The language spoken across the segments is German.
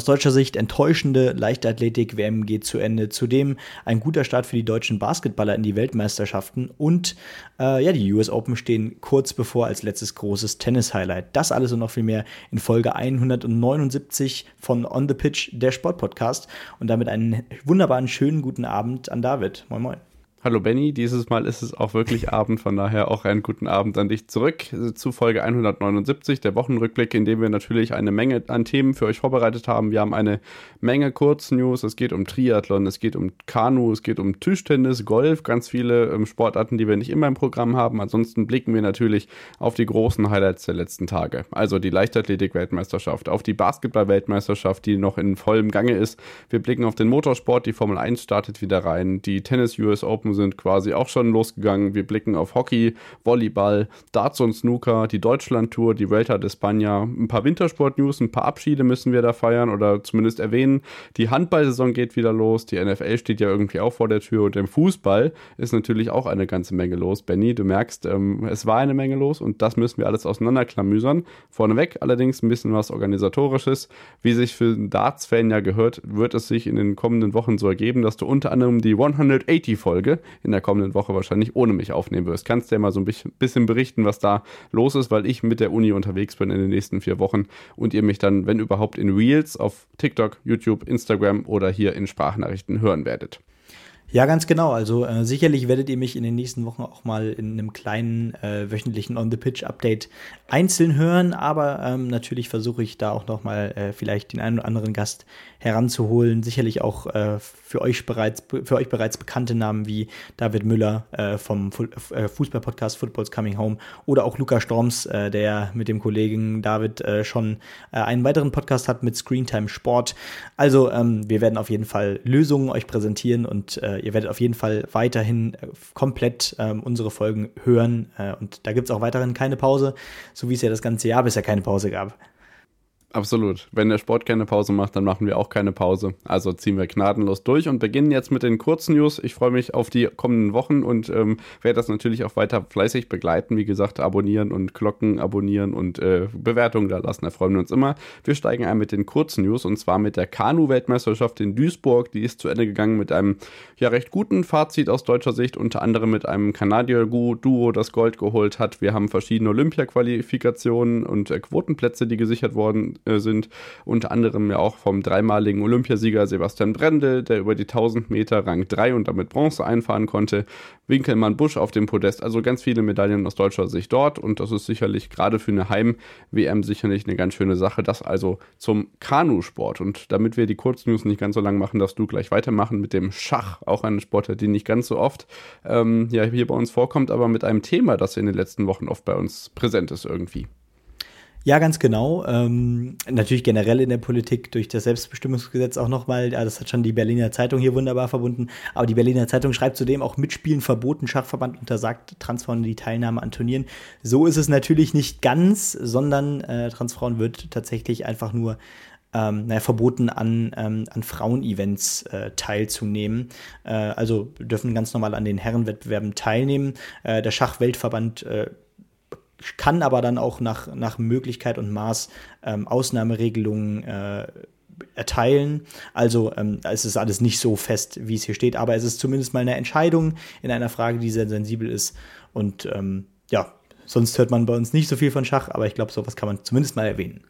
Aus deutscher Sicht enttäuschende Leichtathletik-WM geht zu Ende. Zudem ein guter Start für die deutschen Basketballer in die Weltmeisterschaften. Und äh, ja, die US Open stehen kurz bevor als letztes großes Tennis-Highlight. Das alles und noch viel mehr in Folge 179 von On the Pitch, der Sportpodcast. Und damit einen wunderbaren, schönen guten Abend an David. Moin, moin. Hallo Benny, dieses Mal ist es auch wirklich Abend, von daher auch einen guten Abend an dich zurück zu Folge 179, der Wochenrückblick, in dem wir natürlich eine Menge an Themen für euch vorbereitet haben. Wir haben eine Menge Kurznews, es geht um Triathlon, es geht um Kanu, es geht um Tischtennis, Golf, ganz viele ähm, Sportarten, die wir nicht immer im Programm haben. Ansonsten blicken wir natürlich auf die großen Highlights der letzten Tage, also die Leichtathletik-Weltmeisterschaft, auf die Basketball-Weltmeisterschaft, die noch in vollem Gange ist. Wir blicken auf den Motorsport, die Formel 1 startet wieder rein, die Tennis US Open Gruppen sind quasi auch schon losgegangen. Wir blicken auf Hockey, Volleyball, Darts und Snooker, die Deutschland-Tour, die Vuelta de España, ein paar Wintersport-News, ein paar Abschiede müssen wir da feiern oder zumindest erwähnen. Die Handballsaison geht wieder los, die NFL steht ja irgendwie auch vor der Tür und im Fußball ist natürlich auch eine ganze Menge los. Benny, du merkst, ähm, es war eine Menge los und das müssen wir alles auseinanderklamüsern. Vorneweg allerdings ein bisschen was Organisatorisches. Wie sich für einen Darts-Fan ja gehört, wird es sich in den kommenden Wochen so ergeben, dass du unter anderem die 180-Folge in der kommenden Woche wahrscheinlich ohne mich aufnehmen wirst. Kannst du ja mal so ein bisschen berichten, was da los ist, weil ich mit der Uni unterwegs bin in den nächsten vier Wochen und ihr mich dann, wenn überhaupt, in Reels auf TikTok, YouTube, Instagram oder hier in Sprachnachrichten hören werdet. Ja, ganz genau. Also äh, sicherlich werdet ihr mich in den nächsten Wochen auch mal in einem kleinen äh, wöchentlichen On-the-Pitch-Update einzeln hören, aber ähm, natürlich versuche ich da auch noch mal äh, vielleicht den einen oder anderen Gast heranzuholen. Sicherlich auch äh, für euch bereits für euch bereits bekannte Namen wie David Müller äh, vom Fu äh, Fußball-Podcast Football's Coming Home oder auch Luca Storms, der mit dem Kollegen David schon einen weiteren Podcast hat mit Screentime Sport. Also ähm, wir werden auf jeden Fall Lösungen euch präsentieren und ihr werdet auf jeden Fall weiterhin äh, komplett ähm, unsere Folgen hören. Äh, und da gibt es auch weiterhin keine Pause, so wie es ja das ganze Jahr bisher keine Pause gab. Absolut. Wenn der Sport keine Pause macht, dann machen wir auch keine Pause. Also ziehen wir gnadenlos durch und beginnen jetzt mit den kurzen News. Ich freue mich auf die kommenden Wochen und ähm, werde das natürlich auch weiter fleißig begleiten. Wie gesagt, abonnieren und Glocken abonnieren und äh, Bewertungen da lassen. Da freuen wir uns immer. Wir steigen ein mit den kurzen News und zwar mit der Kanu-Weltmeisterschaft in Duisburg. Die ist zu Ende gegangen mit einem ja recht guten Fazit aus deutscher Sicht, unter anderem mit einem Kanadier-Duo, das Gold geholt hat. Wir haben verschiedene Olympia-Qualifikationen und äh, Quotenplätze, die gesichert wurden sind. Unter anderem ja auch vom dreimaligen Olympiasieger Sebastian Brendel, der über die 1000 Meter Rang 3 und damit Bronze einfahren konnte. Winkelmann Busch auf dem Podest. Also ganz viele Medaillen aus deutscher Sicht dort. Und das ist sicherlich gerade für eine Heim-WM sicherlich eine ganz schöne Sache. Das also zum Kanusport. Und damit wir die Kurznews nicht ganz so lang machen, darfst du gleich weitermachen mit dem Schach. Auch eine Sportart, die nicht ganz so oft ähm, ja, hier bei uns vorkommt, aber mit einem Thema, das in den letzten Wochen oft bei uns präsent ist irgendwie. Ja, ganz genau. Ähm, natürlich generell in der Politik durch das Selbstbestimmungsgesetz auch nochmal. Das hat schon die Berliner Zeitung hier wunderbar verbunden. Aber die Berliner Zeitung schreibt zudem auch Mitspielen verboten. Schachverband untersagt Transfrauen die Teilnahme an Turnieren. So ist es natürlich nicht ganz, sondern äh, Transfrauen wird tatsächlich einfach nur ähm, naja, verboten, an, ähm, an Frauenevents äh, teilzunehmen. Äh, also dürfen ganz normal an den Herrenwettbewerben teilnehmen. Äh, der Schachweltverband äh, kann aber dann auch nach, nach Möglichkeit und Maß ähm, Ausnahmeregelungen äh, erteilen. Also ähm, es ist alles nicht so fest, wie es hier steht, aber es ist zumindest mal eine Entscheidung in einer Frage, die sehr sensibel ist. Und ähm, ja, sonst hört man bei uns nicht so viel von Schach, aber ich glaube, sowas kann man zumindest mal erwähnen.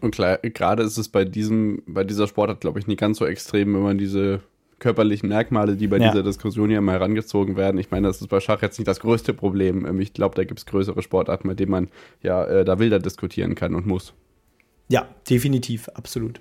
Und klar, gerade ist es bei diesem, bei dieser Sportart, glaube ich, nicht ganz so extrem, wenn man diese körperlichen Merkmale, die bei ja. dieser Diskussion hier mal herangezogen werden. Ich meine, das ist bei Schach jetzt nicht das größte Problem. Ähm, ich glaube, da gibt es größere Sportarten, mit denen man ja äh, da wilder diskutieren kann und muss. Ja, definitiv, absolut.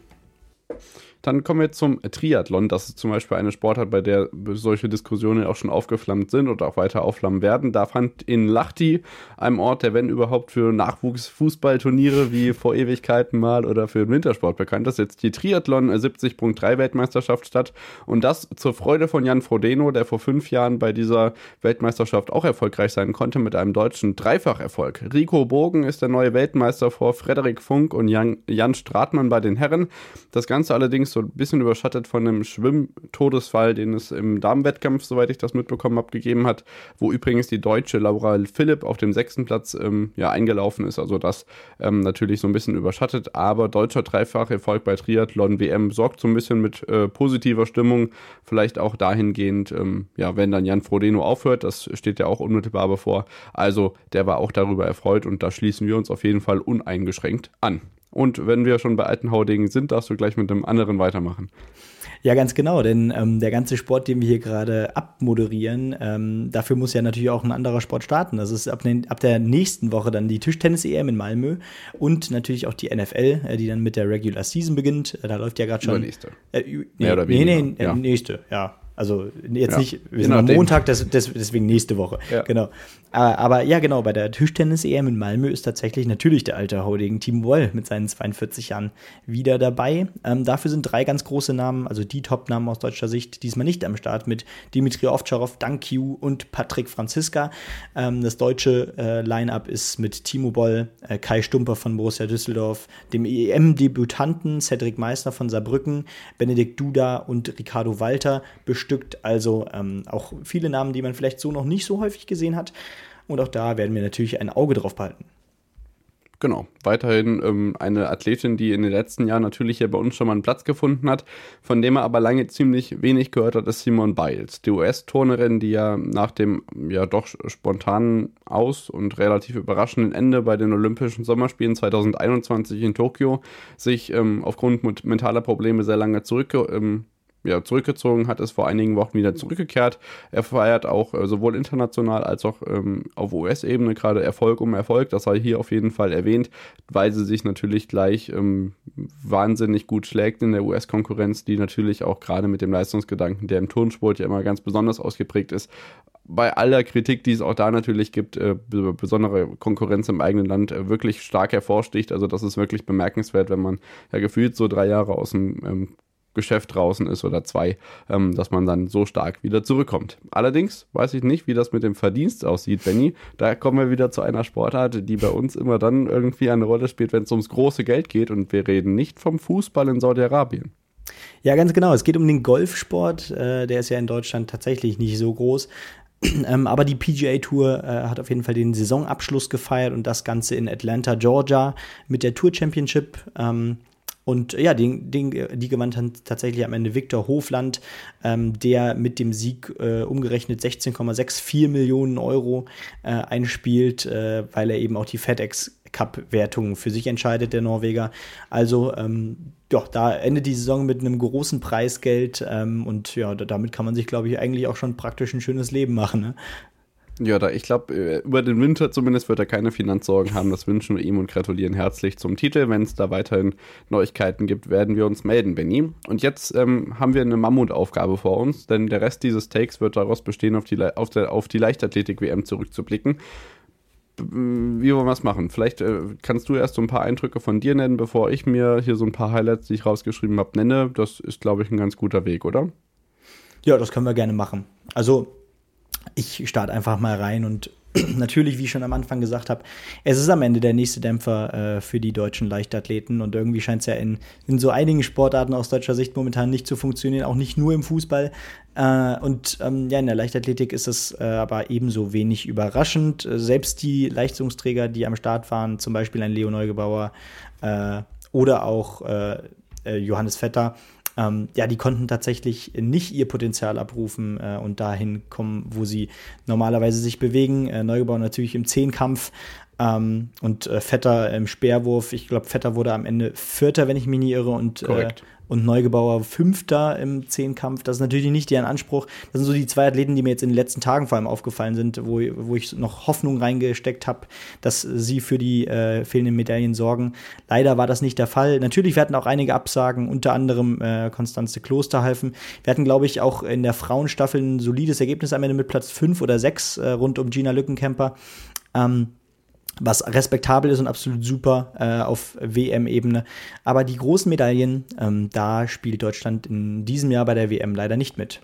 Dann kommen wir zum Triathlon. Das ist zum Beispiel eine Sportart, bei der solche Diskussionen auch schon aufgeflammt sind und auch weiter aufflammen werden. Da fand in Lachti, einem Ort, der wenn überhaupt für Nachwuchsfußballturniere wie vor Ewigkeiten mal oder für den Wintersport bekannt ist, jetzt die Triathlon 70.3 Weltmeisterschaft statt. Und das zur Freude von Jan Frodeno, der vor fünf Jahren bei dieser Weltmeisterschaft auch erfolgreich sein konnte mit einem deutschen Dreifacherfolg. Rico Bogen ist der neue Weltmeister vor Frederik Funk und Jan, Jan Stratmann bei den Herren. Das Ganze allerdings so ein bisschen überschattet von einem Schwimmtodesfall, den es im Damenwettkampf, soweit ich das mitbekommen habe, gegeben hat, wo übrigens die deutsche Laura Philipp auf dem sechsten Platz ähm, ja, eingelaufen ist. Also das ähm, natürlich so ein bisschen überschattet, aber deutscher Dreifacherfolg bei Triathlon WM sorgt so ein bisschen mit äh, positiver Stimmung, vielleicht auch dahingehend, ähm, ja, wenn dann Jan Frodeno aufhört, das steht ja auch unmittelbar bevor. Also der war auch darüber erfreut und da schließen wir uns auf jeden Fall uneingeschränkt an. Und wenn wir schon bei alten Haudingen sind, darfst du gleich mit dem anderen weitermachen. Ja, ganz genau, denn ähm, der ganze Sport, den wir hier gerade abmoderieren, ähm, dafür muss ja natürlich auch ein anderer Sport starten. Das ist ab, den, ab der nächsten Woche dann die Tischtennis-EM in Malmö und natürlich auch die NFL, äh, die dann mit der Regular Season beginnt. Äh, da läuft ja gerade schon. Oder nächste. Äh, nee, Mehr oder weniger. Nee, nee, ja. nächste, ja. Also jetzt ja, nicht, wir sind am Montag, deswegen nächste Woche. Ja. Genau. Aber, aber, ja, genau, bei der Tischtennis-EM in Malmö ist tatsächlich natürlich der alte Haudegen Team Woll mit seinen 42 Jahren wieder dabei. Ähm, dafür sind drei ganz große Namen, also die Top-Namen aus deutscher Sicht, diesmal nicht am Start mit Dimitri Ovtcharov, Dankiu und Patrick Franziska. Ähm, das deutsche äh, Line-Up ist mit Timo Boll, äh, Kai Stumper von Borussia Düsseldorf, dem EM-Debütanten Cedric Meissner von Saarbrücken, Benedikt Duda und Ricardo Walter bestückt. Also ähm, auch viele Namen, die man vielleicht so noch nicht so häufig gesehen hat. Und auch da werden wir natürlich ein Auge drauf behalten. Genau, weiterhin ähm, eine Athletin, die in den letzten Jahren natürlich hier bei uns schon mal einen Platz gefunden hat, von dem er aber lange ziemlich wenig gehört hat, ist Simone Biles, die US-Turnerin, die ja nach dem ja doch spontanen Aus- und relativ überraschenden Ende bei den Olympischen Sommerspielen 2021 in Tokio sich ähm, aufgrund mentaler Probleme sehr lange zurück ähm, ja, zurückgezogen hat, ist vor einigen Wochen wieder zurückgekehrt. Er feiert auch äh, sowohl international als auch ähm, auf US-Ebene gerade Erfolg um Erfolg. Das sei hier auf jeden Fall erwähnt, weil sie sich natürlich gleich ähm, wahnsinnig gut schlägt in der US-Konkurrenz, die natürlich auch gerade mit dem Leistungsgedanken, der im Turnsport ja immer ganz besonders ausgeprägt ist, bei aller Kritik, die es auch da natürlich gibt, äh, besondere Konkurrenz im eigenen Land äh, wirklich stark hervorsticht. Also das ist wirklich bemerkenswert, wenn man ja gefühlt so drei Jahre aus dem ähm, Geschäft draußen ist oder zwei, ähm, dass man dann so stark wieder zurückkommt. Allerdings weiß ich nicht, wie das mit dem Verdienst aussieht, Benny. Da kommen wir wieder zu einer Sportart, die bei uns immer dann irgendwie eine Rolle spielt, wenn es ums große Geld geht. Und wir reden nicht vom Fußball in Saudi-Arabien. Ja, ganz genau. Es geht um den Golfsport. Äh, der ist ja in Deutschland tatsächlich nicht so groß. Ähm, aber die PGA Tour äh, hat auf jeden Fall den Saisonabschluss gefeiert und das Ganze in Atlanta, Georgia mit der Tour Championship. Ähm, und ja, den, den, die gewann dann tatsächlich am Ende Viktor Hofland, ähm, der mit dem Sieg äh, umgerechnet 16,64 Millionen Euro äh, einspielt, äh, weil er eben auch die FedEx Cup-Wertung für sich entscheidet, der Norweger. Also, ähm, ja, da endet die Saison mit einem großen Preisgeld ähm, und ja, damit kann man sich, glaube ich, eigentlich auch schon praktisch ein schönes Leben machen. Ne? Ja, da ich glaube, äh, über den Winter zumindest wird er keine Finanzsorgen haben. Das wünschen wir ihm und gratulieren herzlich zum Titel. Wenn es da weiterhin Neuigkeiten gibt, werden wir uns melden, Benny. Und jetzt ähm, haben wir eine Mammutaufgabe vor uns, denn der Rest dieses Takes wird daraus bestehen, auf die, auf der, auf die Leichtathletik-WM zurückzublicken. Wie wollen wir es machen? Vielleicht äh, kannst du erst so ein paar Eindrücke von dir nennen, bevor ich mir hier so ein paar Highlights, die ich rausgeschrieben habe, nenne. Das ist, glaube ich, ein ganz guter Weg, oder? Ja, das können wir gerne machen. Also ich starte einfach mal rein und natürlich, wie ich schon am Anfang gesagt habe, es ist am Ende der nächste Dämpfer äh, für die deutschen Leichtathleten und irgendwie scheint es ja in, in so einigen Sportarten aus deutscher Sicht momentan nicht zu funktionieren, auch nicht nur im Fußball. Äh, und ähm, ja, in der Leichtathletik ist es äh, aber ebenso wenig überraschend. Selbst die Leistungsträger, die am Start waren, zum Beispiel ein Leo Neugebauer äh, oder auch äh, äh, Johannes Vetter, ähm, ja, die konnten tatsächlich nicht ihr Potenzial abrufen äh, und dahin kommen, wo sie normalerweise sich bewegen. Äh, Neugebauer natürlich im Zehnkampf ähm, und äh, Vetter im Speerwurf. Ich glaube, Vetter wurde am Ende Vierter, wenn ich mich nicht irre, und, äh, und Neugebauer Fünfter im Zehnkampf. Das ist natürlich nicht deren Anspruch. Das sind so die zwei Athleten, die mir jetzt in den letzten Tagen vor allem aufgefallen sind, wo, wo ich noch Hoffnung reingesteckt habe, dass sie für die äh, fehlenden Medaillen sorgen. Leider war das nicht der Fall. Natürlich, wir hatten auch einige Absagen, unter anderem äh, Konstanze Klosterhalfen. Wir hatten, glaube ich, auch in der Frauenstaffel ein solides Ergebnis am Ende mit Platz 5 oder 6 äh, rund um Gina Lückenkämper. Ähm, was respektabel ist und absolut super äh, auf WM-Ebene. Aber die großen Medaillen, ähm, da spielt Deutschland in diesem Jahr bei der WM leider nicht mit.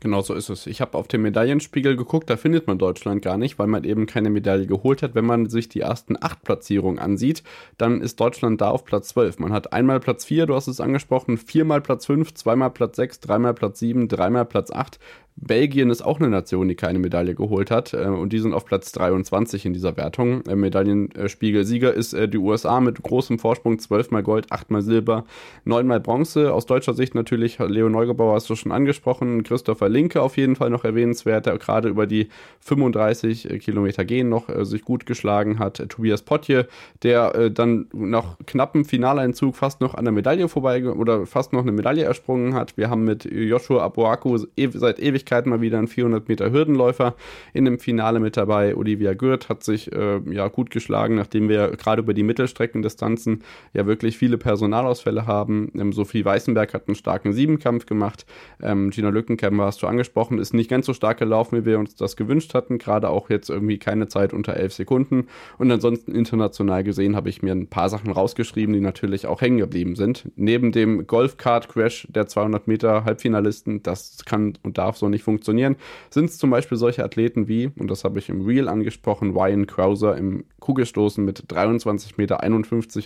Genau so ist es. Ich habe auf den Medaillenspiegel geguckt, da findet man Deutschland gar nicht, weil man eben keine Medaille geholt hat. Wenn man sich die ersten acht Platzierungen ansieht, dann ist Deutschland da auf Platz 12. Man hat einmal Platz 4, du hast es angesprochen, viermal Platz 5, zweimal Platz 6, dreimal Platz 7, dreimal Platz 8. Belgien ist auch eine Nation, die keine Medaille geholt hat äh, und die sind auf Platz 23 in dieser Wertung. Äh, Medaillenspiegel-Sieger ist äh, die USA mit großem Vorsprung, 12 mal Gold, 8 mal Silber, 9 mal Bronze. Aus deutscher Sicht natürlich, Leo Neugebauer hast du schon angesprochen, Christopher Linke auf jeden Fall noch erwähnenswert, der gerade über die 35 äh, Kilometer gehen noch äh, sich gut geschlagen hat. Tobias Potje, der äh, dann nach knappem Finaleinzug fast noch an der Medaille vorbei oder fast noch eine Medaille ersprungen hat. Wir haben mit Joshua Abuaku e seit ewig Ewigkeiten mal wieder ein 400 Meter Hürdenläufer in dem Finale mit dabei. Olivia Gürt hat sich äh, ja gut geschlagen, nachdem wir gerade über die Mittelstreckendistanzen ja wirklich viele Personalausfälle haben. Ähm, Sophie Weißenberg hat einen starken Siebenkampf gemacht. Ähm, Gina Lückenkämper hast du angesprochen, ist nicht ganz so stark gelaufen, wie wir uns das gewünscht hatten. Gerade auch jetzt irgendwie keine Zeit unter elf Sekunden. Und ansonsten international gesehen habe ich mir ein paar Sachen rausgeschrieben, die natürlich auch hängen geblieben sind. Neben dem Golfkart-Crash der 200 Meter Halbfinalisten, das kann und darf so nicht funktionieren, sind es zum Beispiel solche Athleten wie, und das habe ich im Real angesprochen, Ryan Krauser im Kugelstoßen mit 23,51 Meter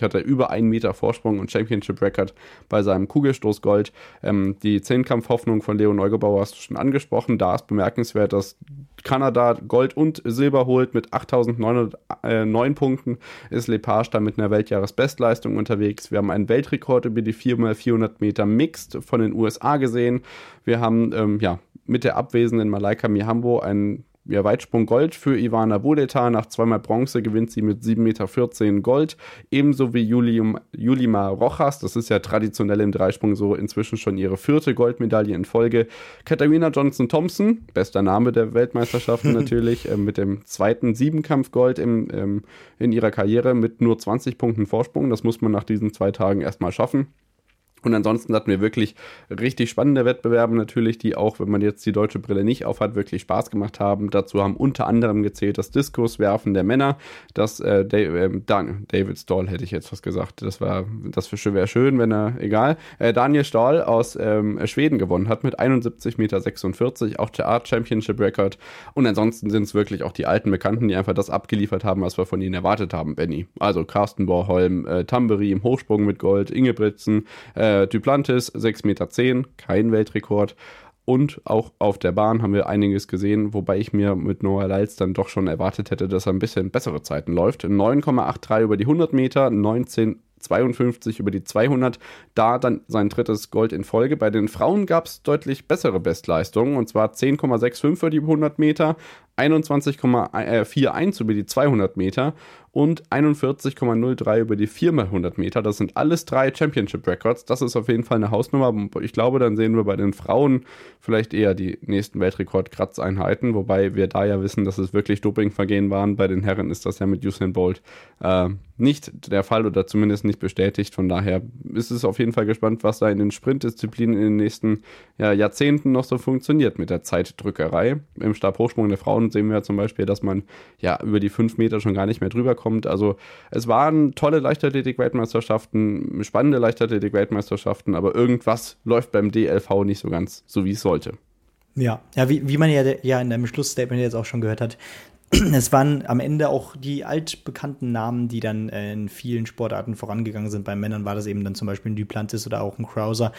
hat er über einen Meter Vorsprung und Championship Record bei seinem Kugelstoßgold. Ähm, die Zehnkampfhoffnung von Leo Neugebauer hast du schon angesprochen. Da ist bemerkenswert, dass Kanada Gold und Silber holt mit 8.909 Punkten, ist Lepage da mit einer Weltjahresbestleistung unterwegs. Wir haben einen Weltrekord über die 4x400 Meter Mixed von den USA gesehen. Wir haben ähm, ja mit der abwesenden Malaika Mihambo einen ja, Weitsprung Gold für Ivana Budeta. Nach zweimal Bronze gewinnt sie mit 7,14 Meter Gold. Ebenso wie Julium, Julima Rojas. Das ist ja traditionell im Dreisprung so inzwischen schon ihre vierte Goldmedaille in Folge. Katharina Johnson-Thompson, bester Name der Weltmeisterschaften natürlich, äh, mit dem zweiten Siebenkampf-Gold im, ähm, in ihrer Karriere mit nur 20 Punkten Vorsprung. Das muss man nach diesen zwei Tagen erstmal schaffen. Und ansonsten hatten wir wirklich richtig spannende Wettbewerbe natürlich, die auch, wenn man jetzt die deutsche Brille nicht aufhat, wirklich Spaß gemacht haben. Dazu haben unter anderem gezählt das Diskuswerfen der Männer, das äh, Dave, äh, David Stahl hätte ich jetzt was gesagt. Das war, das wäre schön, wenn er, egal. Äh, Daniel Stahl aus ähm, Schweden gewonnen hat mit 71,46 Meter, auch der Art Championship Record. Und ansonsten sind es wirklich auch die alten Bekannten, die einfach das abgeliefert haben, was wir von ihnen erwartet haben, Benny. Also Carsten Borholm, äh, Tamberi im Hochsprung mit Gold, Ingebrigtsen, äh, äh, Duplantis 6,10 Meter, kein Weltrekord. Und auch auf der Bahn haben wir einiges gesehen, wobei ich mir mit Noah Lyles dann doch schon erwartet hätte, dass er ein bisschen bessere Zeiten läuft. 9,83 über die 100 Meter, 19,52 über die 200. Da dann sein drittes Gold in Folge. Bei den Frauen gab es deutlich bessere Bestleistungen und zwar 10,65 für die 100 Meter, 21,41 über die 200 Meter und 41,03 über die 4x100 Meter. Das sind alles drei Championship Records. Das ist auf jeden Fall eine Hausnummer. Ich glaube, dann sehen wir bei den Frauen vielleicht eher die nächsten Weltrekord-Kratzeinheiten, wobei wir da ja wissen, dass es wirklich Dopingvergehen waren. Bei den Herren ist das ja mit Usain Bolt äh, nicht der Fall oder zumindest nicht bestätigt. Von daher ist es auf jeden Fall gespannt, was da in den Sprintdisziplinen in den nächsten ja, Jahrzehnten noch so funktioniert mit der Zeitdrückerei. Im Stabhochsprung der Frauen sehen wir zum Beispiel, dass man ja über die fünf Meter schon gar nicht mehr drüber kommt. Also es waren tolle Leichtathletik-Weltmeisterschaften, spannende Leichtathletik-Weltmeisterschaften, aber irgendwas läuft beim DLV nicht so ganz so, wie es sollte. Ja, ja, wie, wie man ja, ja in deinem Schlussstatement jetzt auch schon gehört hat, es waren am Ende auch die altbekannten Namen, die dann äh, in vielen Sportarten vorangegangen sind. Bei Männern war das eben dann zum Beispiel ein Duplantis oder auch ein Krauser.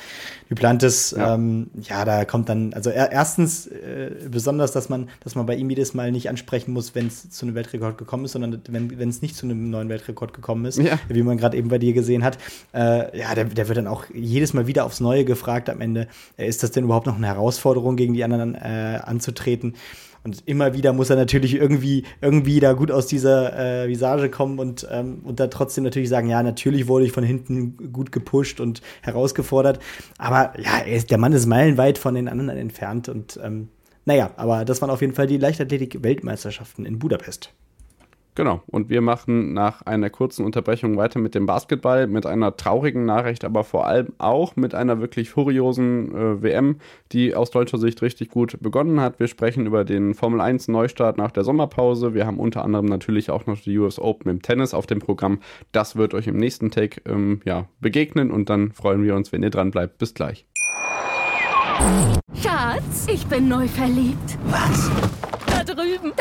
Duplantis, ja, ähm, ja da kommt dann, also erstens äh, besonders, dass man, dass man bei ihm jedes Mal nicht ansprechen muss, wenn es zu einem Weltrekord gekommen ist, sondern wenn es nicht zu einem neuen Weltrekord gekommen ist, ja. wie man gerade eben bei dir gesehen hat. Äh, ja, der, der wird dann auch jedes Mal wieder aufs Neue gefragt am Ende, äh, ist das denn überhaupt noch eine Herausforderung, gegen die anderen äh, anzutreten? Und immer wieder muss er natürlich irgendwie, irgendwie da gut aus dieser äh, Visage kommen und, ähm, und da trotzdem natürlich sagen, ja, natürlich wurde ich von hinten gut gepusht und herausgefordert. Aber ja, ist, der Mann ist meilenweit von den anderen entfernt und ähm, naja, aber das waren auf jeden Fall die Leichtathletik-Weltmeisterschaften in Budapest. Genau, und wir machen nach einer kurzen Unterbrechung weiter mit dem Basketball, mit einer traurigen Nachricht, aber vor allem auch mit einer wirklich furiosen äh, WM, die aus deutscher Sicht richtig gut begonnen hat. Wir sprechen über den Formel 1 Neustart nach der Sommerpause. Wir haben unter anderem natürlich auch noch die US Open im Tennis auf dem Programm. Das wird euch im nächsten Take ähm, ja, begegnen und dann freuen wir uns, wenn ihr dran bleibt. Bis gleich. Schatz, ich bin neu verliebt. Was?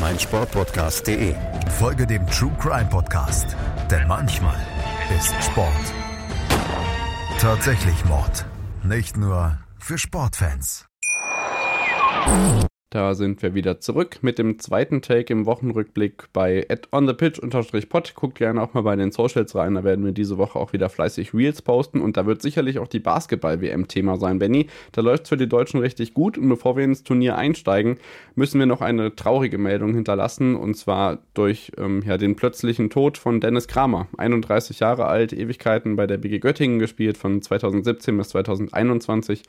meinsportpodcast.de. Folge dem True Crime Podcast, denn manchmal ist Sport tatsächlich Mord. Nicht nur für Sportfans. Da sind wir wieder zurück mit dem zweiten Take im Wochenrückblick bei onthepitch-pod. Guckt gerne auch mal bei den Socials rein, da werden wir diese Woche auch wieder fleißig Reels posten und da wird sicherlich auch die Basketball-WM Thema sein, Benny. Da läuft es für die Deutschen richtig gut und bevor wir ins Turnier einsteigen, müssen wir noch eine traurige Meldung hinterlassen und zwar durch ähm, ja, den plötzlichen Tod von Dennis Kramer. 31 Jahre alt, Ewigkeiten bei der BG Göttingen gespielt, von 2017 bis 2021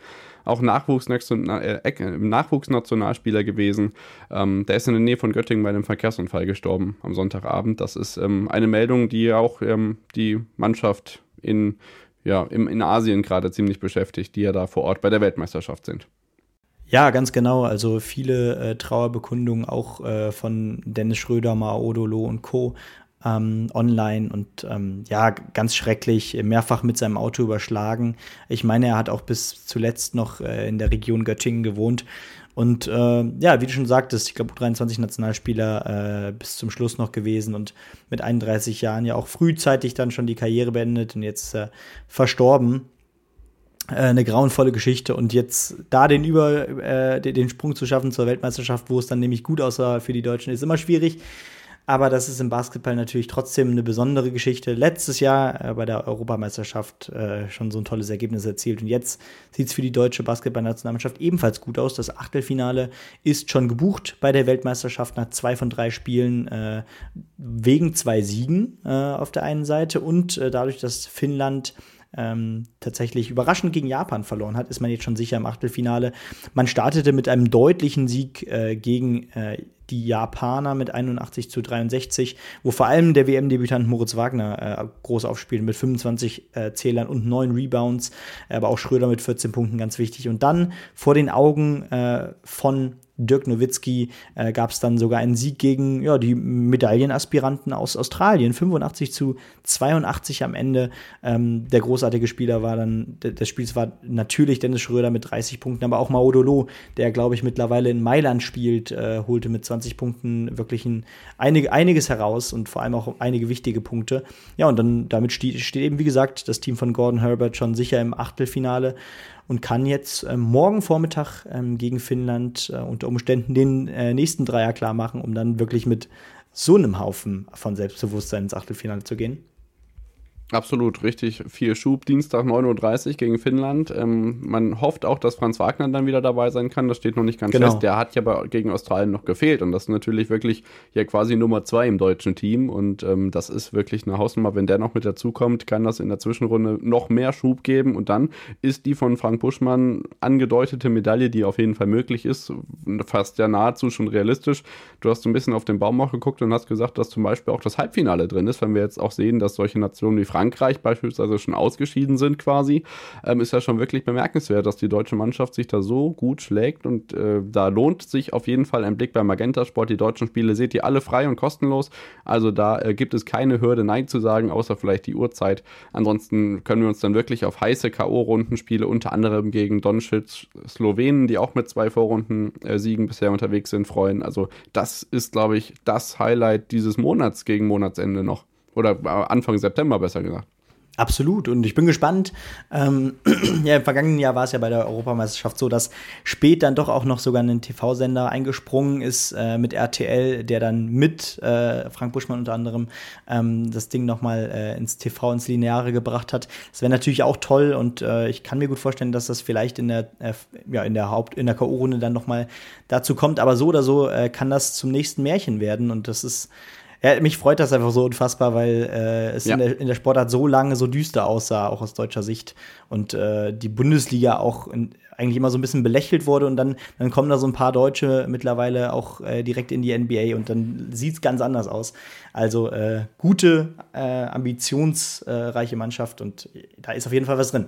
auch Nachwuchsnationalspieler äh, Nachwuchsnationalspieler gewesen. Ähm, der ist in der Nähe von Göttingen bei einem Verkehrsunfall gestorben am Sonntagabend. Das ist ähm, eine Meldung, die auch ähm, die Mannschaft in, ja, im, in Asien gerade ziemlich beschäftigt, die ja da vor Ort bei der Weltmeisterschaft sind. Ja, ganz genau. Also viele äh, Trauerbekundungen auch äh, von Dennis Schröder, Maodolo und Co ähm, online und ähm, ja, ganz schrecklich, mehrfach mit seinem Auto überschlagen. Ich meine, er hat auch bis zuletzt noch äh, in der Region Göttingen gewohnt. Und äh, ja, wie du schon sagtest, ich glaube, 23 Nationalspieler äh, bis zum Schluss noch gewesen und mit 31 Jahren ja auch frühzeitig dann schon die Karriere beendet und jetzt äh, verstorben äh, eine grauenvolle Geschichte und jetzt da den über äh, den Sprung zu schaffen zur Weltmeisterschaft, wo es dann nämlich gut aussah für die Deutschen, ist immer schwierig. Aber das ist im Basketball natürlich trotzdem eine besondere Geschichte. Letztes Jahr äh, bei der Europameisterschaft äh, schon so ein tolles Ergebnis erzielt. Und jetzt sieht es für die deutsche Basketballnationalmannschaft ebenfalls gut aus. Das Achtelfinale ist schon gebucht bei der Weltmeisterschaft nach zwei von drei Spielen äh, wegen zwei Siegen äh, auf der einen Seite und äh, dadurch, dass Finnland ähm, tatsächlich überraschend gegen Japan verloren hat, ist man jetzt schon sicher im Achtelfinale. Man startete mit einem deutlichen Sieg äh, gegen äh, die Japaner mit 81 zu 63, wo vor allem der WM-Debütant Moritz Wagner äh, groß aufspielt mit 25 äh, Zählern und 9 Rebounds, aber auch Schröder mit 14 Punkten ganz wichtig. Und dann vor den Augen äh, von Dirk Nowitzki äh, gab es dann sogar einen Sieg gegen ja, die Medaillenaspiranten aus Australien. 85 zu 82 am Ende. Ähm, der großartige Spieler war dann, des Spiels war natürlich Dennis Schröder mit 30 Punkten, aber auch Maudolo, der glaube ich mittlerweile in Mailand spielt, äh, holte mit 20 Punkten wirklich ein, einig, einiges heraus und vor allem auch einige wichtige Punkte. Ja, und dann damit steht, steht eben, wie gesagt, das Team von Gordon Herbert schon sicher im Achtelfinale und kann jetzt äh, morgen Vormittag ähm, gegen Finnland äh, unter Umständen den äh, nächsten Dreier klar machen, um dann wirklich mit so einem Haufen von Selbstbewusstsein ins Achtelfinale zu gehen. Absolut, richtig viel Schub. Dienstag 9.30 Uhr gegen Finnland. Ähm, man hofft auch, dass Franz Wagner dann wieder dabei sein kann. Das steht noch nicht ganz genau. fest. Der hat ja aber gegen Australien noch gefehlt. Und das ist natürlich wirklich ja quasi Nummer zwei im deutschen Team. Und ähm, das ist wirklich eine Hausnummer. Wenn der noch mit dazukommt, kann das in der Zwischenrunde noch mehr Schub geben. Und dann ist die von Frank Buschmann angedeutete Medaille, die auf jeden Fall möglich ist, fast ja nahezu schon realistisch. Du hast so ein bisschen auf den Baum auch geguckt und hast gesagt, dass zum Beispiel auch das Halbfinale drin ist, wenn wir jetzt auch sehen, dass solche Nationen wie Frankreich Frankreich beispielsweise schon ausgeschieden sind quasi, ähm, ist ja schon wirklich bemerkenswert, dass die deutsche Mannschaft sich da so gut schlägt und äh, da lohnt sich auf jeden Fall ein Blick bei Magenta Sport. Die deutschen Spiele seht ihr alle frei und kostenlos, also da äh, gibt es keine Hürde, Nein zu sagen, außer vielleicht die Uhrzeit. Ansonsten können wir uns dann wirklich auf heiße K.O.-Rundenspiele, unter anderem gegen Doncic, Slowenen, die auch mit zwei Vorrunden-Siegen äh, bisher unterwegs sind, freuen. Also das ist, glaube ich, das Highlight dieses Monats gegen Monatsende noch. Oder Anfang September besser gesagt. Absolut. Und ich bin gespannt. Ähm, ja, im vergangenen Jahr war es ja bei der Europameisterschaft so, dass spät dann doch auch noch sogar ein TV-Sender eingesprungen ist äh, mit RTL, der dann mit äh, Frank Buschmann unter anderem ähm, das Ding nochmal äh, ins TV, ins Lineare gebracht hat. Das wäre natürlich auch toll und äh, ich kann mir gut vorstellen, dass das vielleicht in der, äh, ja, in der Haupt-, in der K.O.-Runde dann nochmal dazu kommt. Aber so oder so äh, kann das zum nächsten Märchen werden und das ist ja, mich freut das einfach so unfassbar, weil äh, es ja. in, der, in der Sportart so lange so düster aussah, auch aus deutscher Sicht. Und äh, die Bundesliga auch in, eigentlich immer so ein bisschen belächelt wurde und dann, dann kommen da so ein paar Deutsche mittlerweile auch äh, direkt in die NBA und dann sieht es ganz anders aus. Also äh, gute, äh, ambitionsreiche Mannschaft und da ist auf jeden Fall was drin.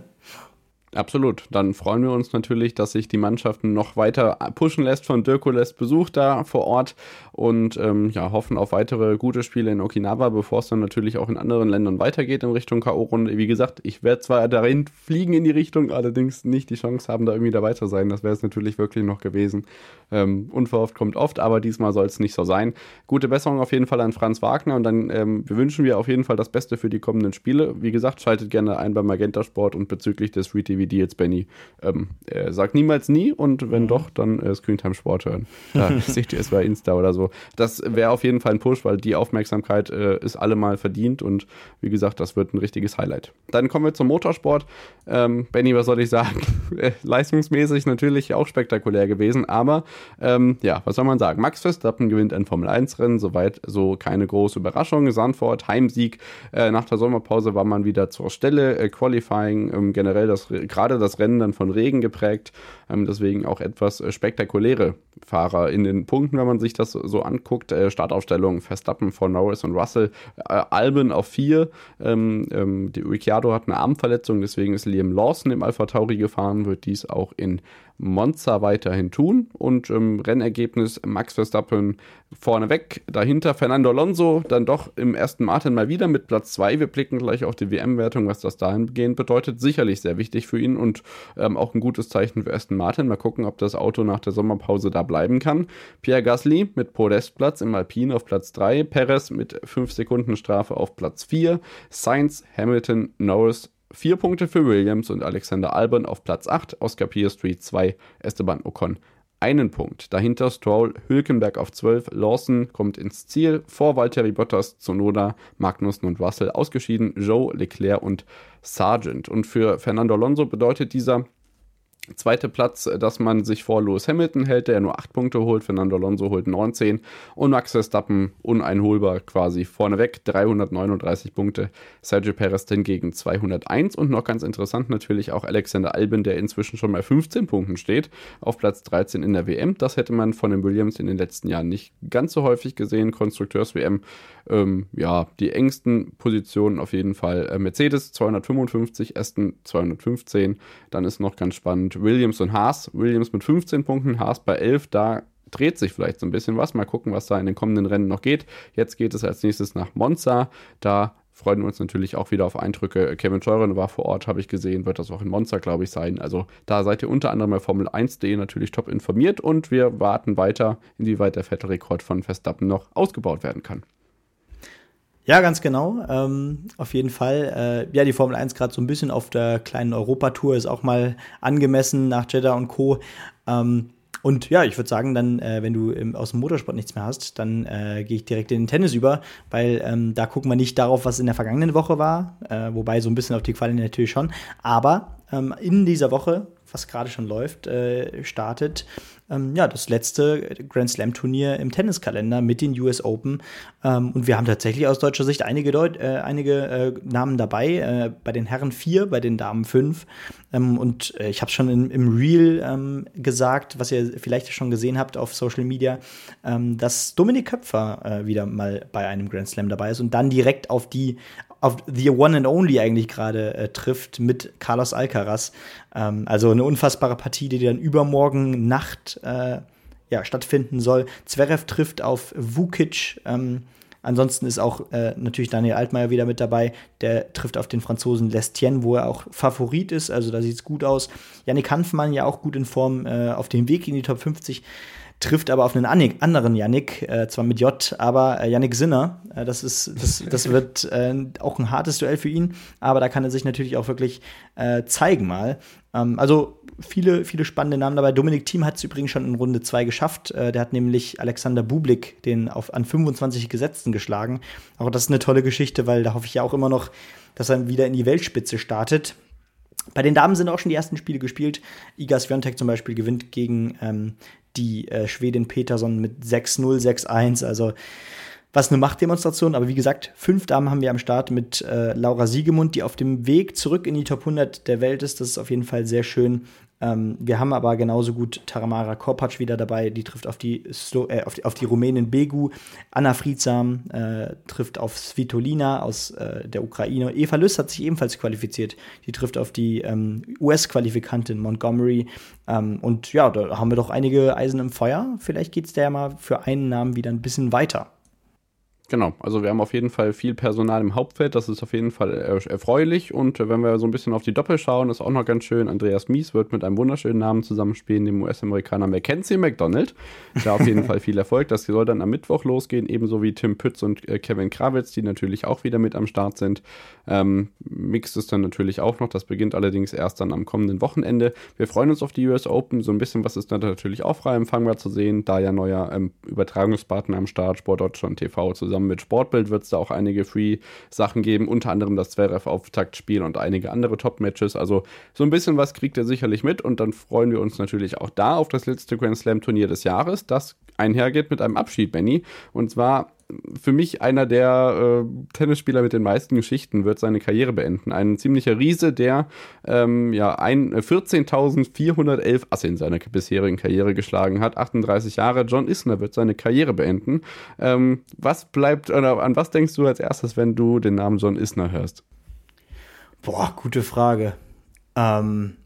Absolut. Dann freuen wir uns natürlich, dass sich die Mannschaften noch weiter pushen lässt von Dirko lässt Besuch da vor Ort und ähm, ja, hoffen auf weitere gute Spiele in Okinawa, bevor es dann natürlich auch in anderen Ländern weitergeht in Richtung K.O.-Runde. Wie gesagt, ich werde zwar darin fliegen in die Richtung, allerdings nicht die Chance haben, da irgendwie dabei zu sein. Das wäre es natürlich wirklich noch gewesen. Ähm, unverhofft kommt oft, aber diesmal soll es nicht so sein. Gute Besserung auf jeden Fall an Franz Wagner und dann ähm, wünschen wir auf jeden Fall das Beste für die kommenden Spiele. Wie gesagt, schaltet gerne ein beim Magenta Sport und bezüglich des Free TV wie Deals, Benny. Ähm, äh, sagt niemals nie und wenn mhm. doch, dann äh, Screentime Sport hören. Da seht ihr es bei Insta oder so. Das wäre auf jeden Fall ein Push, weil die Aufmerksamkeit äh, ist allemal verdient und wie gesagt, das wird ein richtiges Highlight. Dann kommen wir zum Motorsport. Ähm, Benny, was soll ich sagen? Äh, leistungsmäßig natürlich auch spektakulär gewesen, aber ähm, ja, was soll man sagen? Max Verstappen gewinnt ein Formel-1-Rennen, soweit so keine große Überraschung. Sandford, Heimsieg. Äh, nach der Sommerpause war man wieder zur Stelle. Äh, Qualifying, ähm, generell das gerade das Rennen dann von Regen geprägt. Ähm, deswegen auch etwas äh, spektakuläre Fahrer in den Punkten, wenn man sich das so anguckt. Äh, Startaufstellung Verstappen vor Norris und Russell. Äh, Alben auf vier. Ähm, ähm, die Ricciardo hat eine Armverletzung, deswegen ist Liam Lawson im Alpha Tauri gefahren, wird dies auch in Monza weiterhin tun. Und ähm, Rennergebnis Max Verstappen vorneweg. Dahinter Fernando Alonso, dann doch im ersten Martin mal wieder mit Platz 2. Wir blicken gleich auf die WM-Wertung, was das dahingehend bedeutet. Sicherlich sehr wichtig für ihn und ähm, auch ein gutes Zeichen für Aston Martin. Mal gucken, ob das Auto nach der Sommerpause da bleiben kann. Pierre Gasly mit Podestplatz im Alpine auf Platz 3. Perez mit 5 Sekunden Strafe auf Platz 4. Sainz, Hamilton, Norris Vier Punkte für Williams und Alexander Albon auf Platz 8, Oscar Piastri 2, Esteban Ocon einen Punkt. Dahinter Stroll, Hülkenberg auf 12, Lawson kommt ins Ziel, vor Valtteri Bottas, Zonoda, Magnussen und Russell ausgeschieden, Joe, Leclerc und Sargent. Und für Fernando Alonso bedeutet dieser Zweiter Platz, äh, dass man sich vor Lewis Hamilton hält, der nur 8 Punkte holt. Fernando Alonso holt 19. Und Max Verstappen uneinholbar quasi vorneweg, 339 Punkte. Sergio Perez hingegen 201. Und noch ganz interessant natürlich auch Alexander Albin, der inzwischen schon bei 15 Punkten steht, auf Platz 13 in der WM. Das hätte man von den Williams in den letzten Jahren nicht ganz so häufig gesehen. Konstrukteurs-WM, ähm, ja, die engsten Positionen auf jeden Fall. Äh, Mercedes 255, Aston 215. Dann ist noch ganz spannend Williams und Haas. Williams mit 15 Punkten, Haas bei 11. Da dreht sich vielleicht so ein bisschen was. Mal gucken, was da in den kommenden Rennen noch geht. Jetzt geht es als nächstes nach Monza. Da freuen wir uns natürlich auch wieder auf Eindrücke. Kevin Scheuren war vor Ort, habe ich gesehen, wird das auch in Monza, glaube ich, sein. Also da seid ihr unter anderem bei Formel 1.de natürlich top informiert und wir warten weiter, inwieweit der fette Rekord von Verstappen noch ausgebaut werden kann. Ja, ganz genau. Ähm, auf jeden Fall. Äh, ja, die Formel 1 gerade so ein bisschen auf der kleinen Europatour ist auch mal angemessen nach Jeddah und Co. Ähm, und ja, ich würde sagen, dann, äh, wenn du im, aus dem Motorsport nichts mehr hast, dann äh, gehe ich direkt in den Tennis über, weil ähm, da gucken wir nicht darauf, was in der vergangenen Woche war, äh, wobei so ein bisschen auf die Quali natürlich schon. Aber ähm, in dieser Woche, was gerade schon läuft, äh, startet ähm, ja, das letzte Grand Slam Turnier im Tenniskalender mit den US Open. Ähm, und wir haben tatsächlich aus deutscher Sicht einige, Deut äh, einige äh, Namen dabei. Äh, bei den Herren vier, bei den Damen fünf. Ähm, und äh, ich habe schon in, im Reel ähm, gesagt, was ihr vielleicht schon gesehen habt auf Social Media, ähm, dass Dominik Köpfer äh, wieder mal bei einem Grand Slam dabei ist und dann direkt auf die auf The One and Only eigentlich gerade äh, trifft mit Carlos Alcaraz. Ähm, also eine unfassbare Partie, die dann übermorgen Nacht äh, ja, stattfinden soll. Zverev trifft auf Vukic. Ähm, ansonsten ist auch äh, natürlich Daniel Altmaier wieder mit dabei. Der trifft auf den Franzosen Lestien, wo er auch Favorit ist. Also da sieht es gut aus. Yannick Hanfmann ja auch gut in Form äh, auf dem Weg in die Top 50 trifft aber auf einen anderen Yannick, äh, zwar mit J, aber äh, Yannick Sinner. Äh, das, ist, das, das wird äh, auch ein hartes Duell für ihn, aber da kann er sich natürlich auch wirklich äh, zeigen mal. Ähm, also viele, viele spannende Namen dabei. Dominik Thiem hat es übrigens schon in Runde 2 geschafft. Äh, der hat nämlich Alexander Bublik den auf, an 25 Gesetzten geschlagen. Auch das ist eine tolle Geschichte, weil da hoffe ich ja auch immer noch, dass er wieder in die Weltspitze startet. Bei den Damen sind auch schon die ersten Spiele gespielt. Iga Swiatek zum Beispiel gewinnt gegen ähm, die äh, Schwedin Peterson mit 6-0, 6-1. Also was eine Machtdemonstration. Aber wie gesagt, fünf Damen haben wir am Start mit äh, Laura Siegemund, die auf dem Weg zurück in die Top 100 der Welt ist. Das ist auf jeden Fall sehr schön. Ähm, wir haben aber genauso gut Taramara Korpac wieder dabei, die trifft auf die, Slo äh, auf die, auf die Rumänin Begu. Anna Friedsam äh, trifft auf Svitolina aus äh, der Ukraine. Eva Lüss hat sich ebenfalls qualifiziert. Die trifft auf die ähm, US-Qualifikantin Montgomery. Ähm, und ja, da haben wir doch einige Eisen im Feuer. Vielleicht geht es da ja mal für einen Namen wieder ein bisschen weiter. Genau, also wir haben auf jeden Fall viel Personal im Hauptfeld, das ist auf jeden Fall erfreulich und wenn wir so ein bisschen auf die Doppel schauen, ist auch noch ganz schön, Andreas Mies wird mit einem wunderschönen Namen zusammenspielen, dem US-Amerikaner Mackenzie McDonald. Da auf jeden Fall viel Erfolg, das soll dann am Mittwoch losgehen, ebenso wie Tim Pütz und äh, Kevin Krawitz, die natürlich auch wieder mit am Start sind. Ähm, Mixed ist dann natürlich auch noch, das beginnt allerdings erst dann am kommenden Wochenende. Wir freuen uns auf die US Open, so ein bisschen was ist dann natürlich auch frei empfangbar zu sehen, da ja neuer ähm, Übertragungspartner am Start, Sport Deutschland TV zusammen zusammen mit Sportbild wird es da auch einige Free-Sachen geben, unter anderem das Zverev-Auftaktspiel und einige andere Top-Matches. Also so ein bisschen was kriegt er sicherlich mit und dann freuen wir uns natürlich auch da auf das letzte Grand Slam-Turnier des Jahres, das einhergeht mit einem Abschied, Benny. Und zwar für mich einer der äh, Tennisspieler mit den meisten Geschichten wird seine Karriere beenden. Ein ziemlicher Riese, der ähm, ja 14.411 äh, Asse in seiner bisherigen Karriere geschlagen hat. 38 Jahre. John Isner wird seine Karriere beenden. Ähm, was bleibt, oder an was denkst du als erstes, wenn du den Namen John Isner hörst? Boah, gute Frage. Ähm,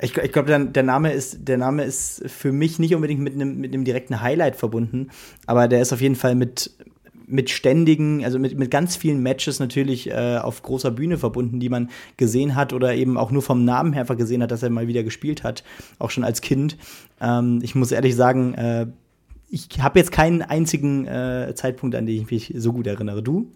ich, ich glaube, der, der, Name ist, der Name ist für mich nicht unbedingt mit einem, mit einem direkten Highlight verbunden, aber der ist auf jeden Fall mit, mit ständigen, also mit, mit ganz vielen Matches natürlich äh, auf großer Bühne verbunden, die man gesehen hat oder eben auch nur vom Namen her einfach gesehen hat, dass er mal wieder gespielt hat, auch schon als Kind. Ähm, ich muss ehrlich sagen, äh, ich habe jetzt keinen einzigen äh, Zeitpunkt, an den ich mich so gut erinnere. Du?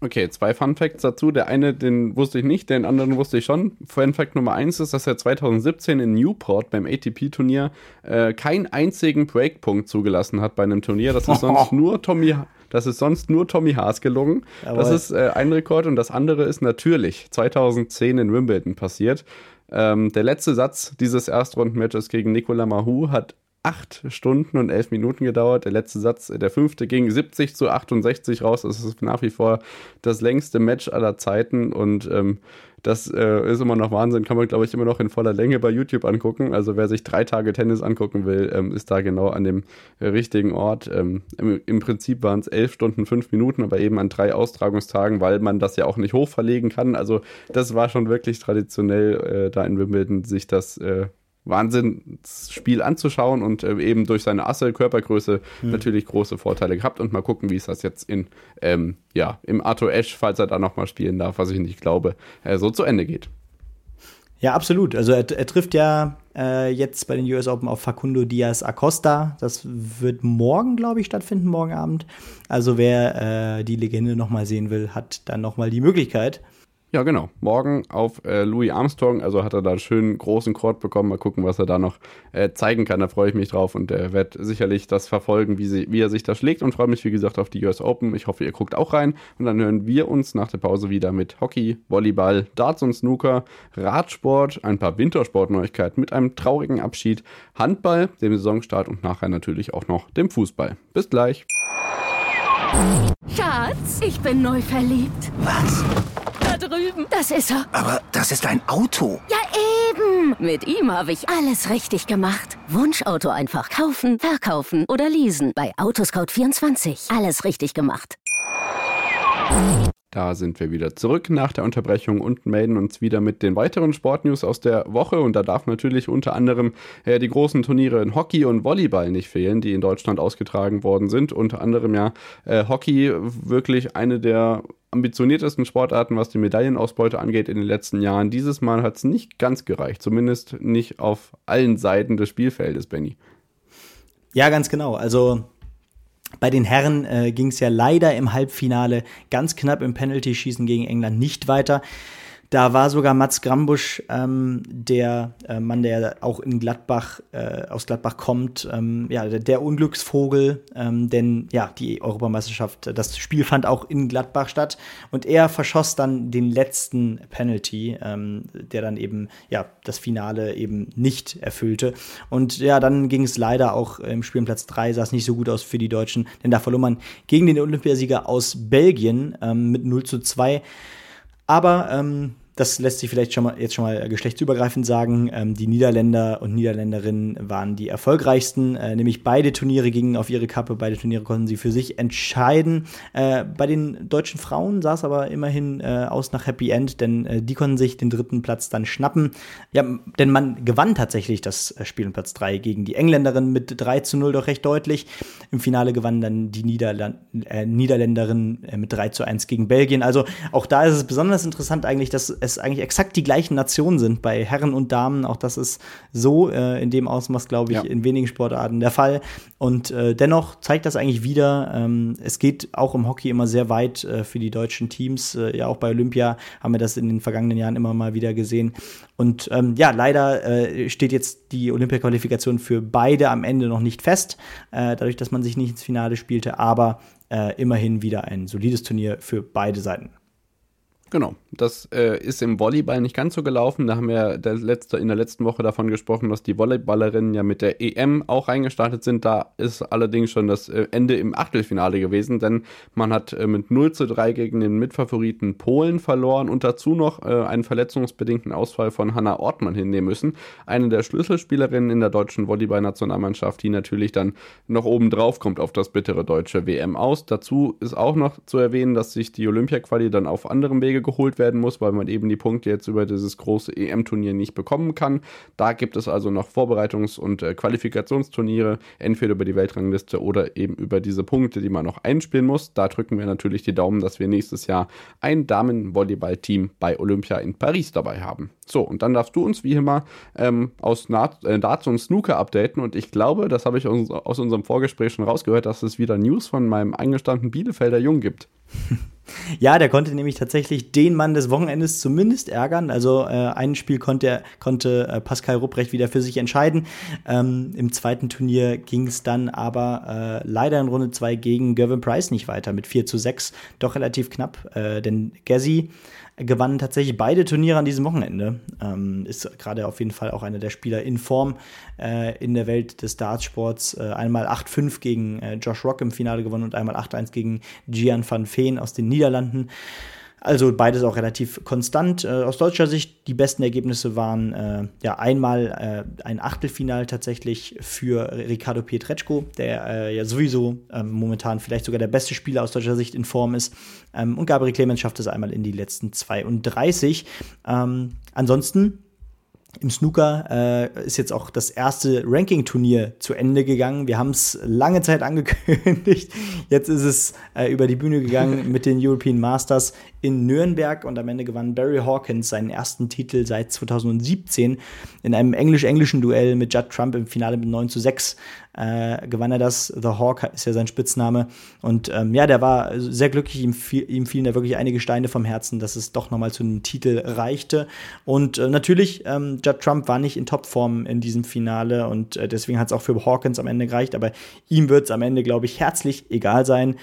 Okay, zwei Fun Facts dazu. Der eine, den wusste ich nicht, den anderen wusste ich schon. Fun Fact Nummer eins ist, dass er 2017 in Newport beim ATP-Turnier äh, keinen einzigen Breakpunkt zugelassen hat bei einem Turnier. Das ist sonst nur Tommy, das ist sonst nur Tommy Haas gelungen. Jawohl. Das ist äh, ein Rekord und das andere ist natürlich 2010 in Wimbledon passiert. Ähm, der letzte Satz dieses Erstrundenmatches gegen Nicolas Mahou hat acht Stunden und elf Minuten gedauert. Der letzte Satz, der fünfte, ging 70 zu 68 raus. Das ist nach wie vor das längste Match aller Zeiten und ähm, das äh, ist immer noch Wahnsinn. Kann man, glaube ich, immer noch in voller Länge bei YouTube angucken. Also wer sich drei Tage Tennis angucken will, ähm, ist da genau an dem äh, richtigen Ort. Ähm, im, im, Prinzip waren es elf Stunden, fünf Minuten, aber eben an drei Austragungstagen, weil man das ja auch nicht hochverlegen kann. Also das war schon wirklich traditionell, äh, da in Wimbledon sich das äh, Wahnsinnsspiel anzuschauen und äh, eben durch seine Asse, Körpergröße mhm. natürlich große Vorteile gehabt und mal gucken, wie es das jetzt in, ähm, ja, im Arthur Ashe, falls er da nochmal spielen darf, was ich nicht glaube, äh, so zu Ende geht. Ja, absolut. Also er, er trifft ja äh, jetzt bei den US Open auf Facundo Diaz Acosta. Das wird morgen, glaube ich, stattfinden, morgen Abend. Also wer äh, die Legende nochmal sehen will, hat dann nochmal die Möglichkeit. Ja, genau. Morgen auf äh, Louis Armstrong. Also hat er da einen schönen großen Court bekommen. Mal gucken, was er da noch äh, zeigen kann. Da freue ich mich drauf und er äh, wird sicherlich das verfolgen, wie, sie, wie er sich da schlägt und freue mich, wie gesagt, auf die US Open. Ich hoffe, ihr guckt auch rein. Und dann hören wir uns nach der Pause wieder mit Hockey, Volleyball, Darts und Snooker, Radsport, ein paar Wintersportneuigkeiten mit einem traurigen Abschied, Handball, dem Saisonstart und nachher natürlich auch noch dem Fußball. Bis gleich. Schatz, ich bin neu verliebt. Was? Drüben. Das ist er. Aber das ist ein Auto. Ja, eben. Mit ihm habe ich alles richtig gemacht. Wunschauto einfach kaufen, verkaufen oder leasen. Bei Autoscout24. Alles richtig gemacht. Da sind wir wieder zurück nach der Unterbrechung und melden uns wieder mit den weiteren Sportnews aus der Woche. Und da darf natürlich unter anderem äh, die großen Turniere in Hockey und Volleyball nicht fehlen, die in Deutschland ausgetragen worden sind. Unter anderem ja äh, Hockey wirklich eine der ambitioniertesten Sportarten, was die Medaillenausbeute angeht in den letzten Jahren. Dieses Mal hat es nicht ganz gereicht, zumindest nicht auf allen Seiten des Spielfeldes, Benny. Ja, ganz genau. Also bei den Herren äh, ging es ja leider im Halbfinale ganz knapp im Penalty-Schießen gegen England nicht weiter. Da war sogar Mats Grambusch, ähm, der äh, Mann, der auch in Gladbach, äh, aus Gladbach kommt, ähm, ja, der, der Unglücksvogel, ähm, denn ja, die Europameisterschaft, das Spiel fand auch in Gladbach statt und er verschoss dann den letzten Penalty, ähm, der dann eben, ja, das Finale eben nicht erfüllte. Und ja, dann ging es leider auch im Spiel Platz 3, sah es nicht so gut aus für die Deutschen, denn da verlor man gegen den Olympiasieger aus Belgien ähm, mit 0 zu 2. Aber ähm, das lässt sich vielleicht schon mal jetzt schon mal geschlechtsübergreifend sagen. Ähm, die Niederländer und Niederländerinnen waren die erfolgreichsten, äh, nämlich beide Turniere gingen auf ihre Kappe, beide Turniere konnten sie für sich entscheiden. Äh, bei den deutschen Frauen sah es aber immerhin äh, aus nach Happy End, denn äh, die konnten sich den dritten Platz dann schnappen. Ja, denn man gewann tatsächlich das äh, Spiel um Platz 3 gegen die Engländerin mit 3 zu 0 doch recht deutlich. Im Finale gewannen dann die Niederland äh, Niederländerinnen mit 3 zu 1 gegen Belgien. Also auch da ist es besonders interessant eigentlich, dass es eigentlich exakt die gleichen Nationen sind bei Herren und Damen. Auch das ist so äh, in dem Ausmaß, glaube ich, ja. in wenigen Sportarten der Fall. Und äh, dennoch zeigt das eigentlich wieder, ähm, es geht auch im Hockey immer sehr weit äh, für die deutschen Teams. Äh, ja, auch bei Olympia haben wir das in den vergangenen Jahren immer mal wieder gesehen. Und ähm, ja, leider äh, steht jetzt die Olympia-Qualifikation für beide am Ende noch nicht fest, äh, dadurch, dass man sich nicht ins Finale spielte, aber immerhin wieder ein solides Turnier für beide Seiten. Genau, das äh, ist im Volleyball nicht ganz so gelaufen. Da haben wir der letzte, in der letzten Woche davon gesprochen, dass die Volleyballerinnen ja mit der EM auch reingestartet sind. Da ist allerdings schon das äh, Ende im Achtelfinale gewesen, denn man hat äh, mit 0 zu 3 gegen den Mitfavoriten Polen verloren und dazu noch äh, einen verletzungsbedingten Ausfall von Hanna Ortmann hinnehmen müssen. Eine der Schlüsselspielerinnen in der deutschen Volleyballnationalmannschaft, die natürlich dann noch oben drauf kommt auf das bittere deutsche WM aus. Dazu ist auch noch zu erwähnen, dass sich die Olympia-Quali dann auf anderem Wege geholt werden muss, weil man eben die Punkte jetzt über dieses große EM-Turnier nicht bekommen kann. Da gibt es also noch Vorbereitungs- und äh, Qualifikationsturniere, entweder über die Weltrangliste oder eben über diese Punkte, die man noch einspielen muss. Da drücken wir natürlich die Daumen, dass wir nächstes Jahr ein Damen-Volleyball-Team bei Olympia in Paris dabei haben. So, und dann darfst du uns wie immer ähm, aus Na äh, Darts und Snooker updaten. Und ich glaube, das habe ich aus, aus unserem Vorgespräch schon rausgehört, dass es wieder News von meinem eingestandenen Bielefelder Jung gibt. Ja, der konnte nämlich tatsächlich den Mann des Wochenendes zumindest ärgern. Also äh, ein Spiel konnte, konnte äh, Pascal Rupprecht wieder für sich entscheiden. Ähm, Im zweiten Turnier ging es dann aber äh, leider in Runde 2 gegen Gervin Price nicht weiter mit 4 zu 6. Doch relativ knapp, äh, denn Gazzy gewann tatsächlich beide Turniere an diesem Wochenende. Ähm, ist gerade auf jeden Fall auch einer der Spieler in Form äh, in der Welt des Dartsports. Äh, einmal 8-5 gegen äh, Josh Rock im Finale gewonnen und einmal 8-1 gegen Gian van Veen aus den Niederlanden. Also beides auch relativ konstant. Äh, aus deutscher Sicht die besten Ergebnisse waren äh, ja einmal äh, ein Achtelfinal tatsächlich für Ricardo Pietreczko, der äh, ja sowieso ähm, momentan vielleicht sogar der beste Spieler aus deutscher Sicht in Form ist. Ähm, und Gabriel Clemens schafft es einmal in die letzten 32. Ähm, ansonsten im Snooker äh, ist jetzt auch das erste Ranking-Turnier zu Ende gegangen. Wir haben es lange Zeit angekündigt. Jetzt ist es äh, über die Bühne gegangen mit den European Masters in Nürnberg und am Ende gewann Barry Hawkins seinen ersten Titel seit 2017 in einem englisch-englischen Duell mit Judd Trump im Finale mit 9 zu 6 äh, gewann er das. The Hawk ist ja sein Spitzname. Und ähm, ja, der war sehr glücklich. Ihm, ihm fielen da wirklich einige Steine vom Herzen, dass es doch nochmal zu einem Titel reichte. Und äh, natürlich, ähm, Judd Trump war nicht in Topform in diesem Finale und äh, deswegen hat es auch für Hawkins am Ende gereicht. Aber ihm wird es am Ende, glaube ich, herzlich egal sein.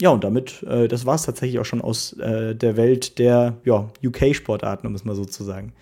Ja, und damit, äh, das war es tatsächlich auch schon aus äh, der Welt der ja, UK-Sportarten, um es mal so zu sagen.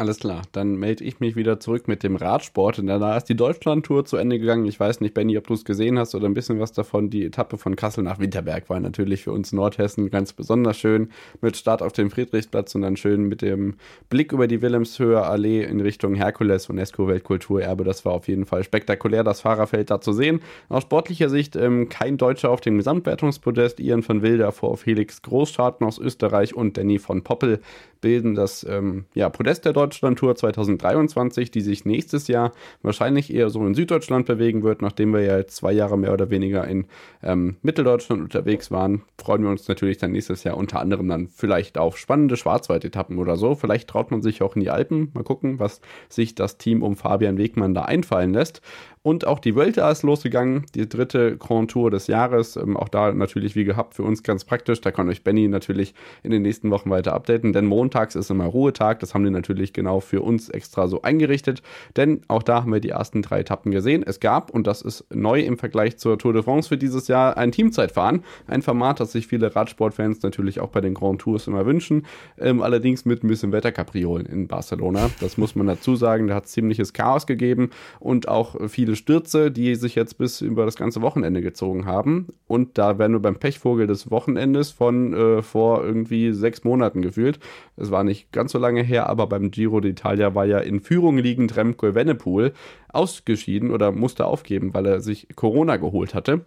Alles klar, dann melde ich mich wieder zurück mit dem Radsport. Und danach ist die Deutschlandtour zu Ende gegangen. Ich weiß nicht, Benny, ob du es gesehen hast oder ein bisschen was davon. Die Etappe von Kassel nach Winterberg war natürlich für uns Nordhessen ganz besonders schön. Mit Start auf dem Friedrichsplatz und dann schön mit dem Blick über die Wilhelmshöher Allee in Richtung Herkules, UNESCO-Weltkulturerbe. Das war auf jeden Fall spektakulär, das Fahrerfeld da zu sehen. Aus sportlicher Sicht ähm, kein Deutscher auf dem Gesamtwertungspodest. Ian von Wilder vor Felix Großscharten aus Österreich und Danny von Poppel bilden das ähm, ja, Podest der Deutschlandtour 2023, die sich nächstes Jahr wahrscheinlich eher so in Süddeutschland bewegen wird, nachdem wir ja jetzt zwei Jahre mehr oder weniger in ähm, Mitteldeutschland unterwegs waren. Freuen wir uns natürlich dann nächstes Jahr unter anderem dann vielleicht auf spannende Schwarzwald-Etappen oder so. Vielleicht traut man sich auch in die Alpen. Mal gucken, was sich das Team um Fabian Wegmann da einfallen lässt. Und auch die Vuelta ist losgegangen, die dritte Grand Tour des Jahres. Ähm, auch da natürlich wie gehabt für uns ganz praktisch. Da kann euch Benny natürlich in den nächsten Wochen weiter updaten, denn montags ist immer Ruhetag. Das haben die natürlich genau für uns extra so eingerichtet. Denn auch da haben wir die ersten drei Etappen gesehen. Es gab, und das ist neu im Vergleich zur Tour de France für dieses Jahr, ein Teamzeitfahren. Ein Format, das sich viele Radsportfans natürlich auch bei den Grand Tours immer wünschen. Ähm, allerdings mit ein bisschen Wetterkapriolen in Barcelona. Das muss man dazu sagen. Da hat es ziemliches Chaos gegeben und auch viele viele Stürze, die sich jetzt bis über das ganze Wochenende gezogen haben. Und da wären wir beim Pechvogel des Wochenendes von äh, vor irgendwie sechs Monaten gefühlt. Es war nicht ganz so lange her, aber beim Giro d'Italia war ja in Führung liegend Remco Evenepoel ausgeschieden oder musste aufgeben, weil er sich Corona geholt hatte.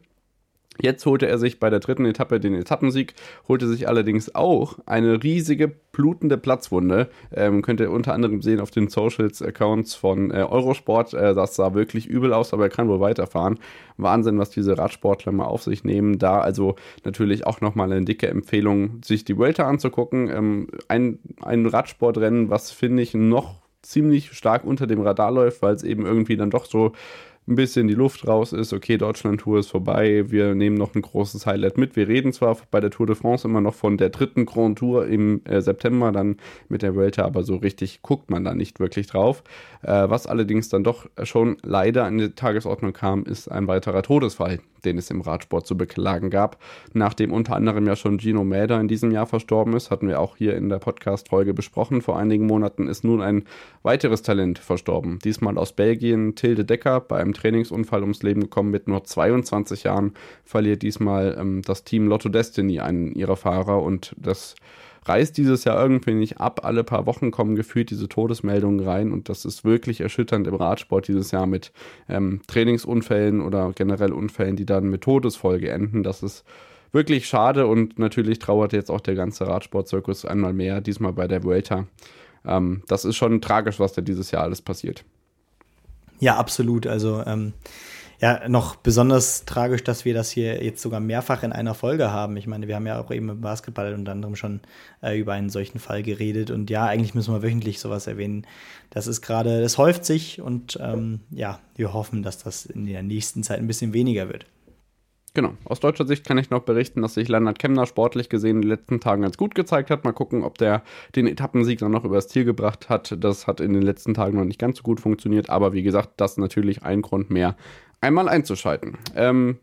Jetzt holte er sich bei der dritten Etappe den Etappensieg, holte sich allerdings auch eine riesige blutende Platzwunde. Ähm, könnt ihr unter anderem sehen auf den Socials-Accounts von äh, Eurosport. Äh, das sah wirklich übel aus, aber er kann wohl weiterfahren. Wahnsinn, was diese Radsportler mal auf sich nehmen. Da also natürlich auch nochmal eine dicke Empfehlung, sich die Welter anzugucken. Ähm, ein, ein Radsportrennen, was finde ich noch ziemlich stark unter dem Radar läuft, weil es eben irgendwie dann doch so ein bisschen die Luft raus ist, okay, Deutschland-Tour ist vorbei, wir nehmen noch ein großes Highlight mit. Wir reden zwar bei der Tour de France immer noch von der dritten Grand Tour im äh, September, dann mit der Vuelta, aber so richtig guckt man da nicht wirklich drauf. Äh, was allerdings dann doch schon leider an die Tagesordnung kam, ist ein weiterer Todesfall, den es im Radsport zu beklagen gab. Nachdem unter anderem ja schon Gino Mäder in diesem Jahr verstorben ist, hatten wir auch hier in der Podcast-Folge besprochen. Vor einigen Monaten ist nun ein weiteres Talent verstorben. Diesmal aus Belgien, Tilde Decker, bei einem Trainingsunfall ums Leben gekommen mit nur 22 Jahren, verliert diesmal ähm, das Team Lotto Destiny einen ihrer Fahrer und das reißt dieses Jahr irgendwie nicht ab. Alle paar Wochen kommen gefühlt diese Todesmeldungen rein und das ist wirklich erschütternd im Radsport dieses Jahr mit ähm, Trainingsunfällen oder generell Unfällen, die dann mit Todesfolge enden. Das ist wirklich schade und natürlich trauert jetzt auch der ganze Radsportzirkus einmal mehr, diesmal bei der Vuelta. Ähm, das ist schon tragisch, was da dieses Jahr alles passiert. Ja, absolut. Also ähm, ja, noch besonders tragisch, dass wir das hier jetzt sogar mehrfach in einer Folge haben. Ich meine, wir haben ja auch eben im Basketball unter anderem schon äh, über einen solchen Fall geredet. Und ja, eigentlich müssen wir wöchentlich sowas erwähnen. Das ist gerade, das häuft sich und ähm, ja, wir hoffen, dass das in der nächsten Zeit ein bisschen weniger wird. Genau. Aus deutscher Sicht kann ich noch berichten, dass sich Leonard Kemner sportlich gesehen in den letzten Tagen ganz gut gezeigt hat. Mal gucken, ob der den Etappensieg dann noch übers Ziel gebracht hat. Das hat in den letzten Tagen noch nicht ganz so gut funktioniert. Aber wie gesagt, das ist natürlich ein Grund mehr, einmal einzuschalten. Ähm,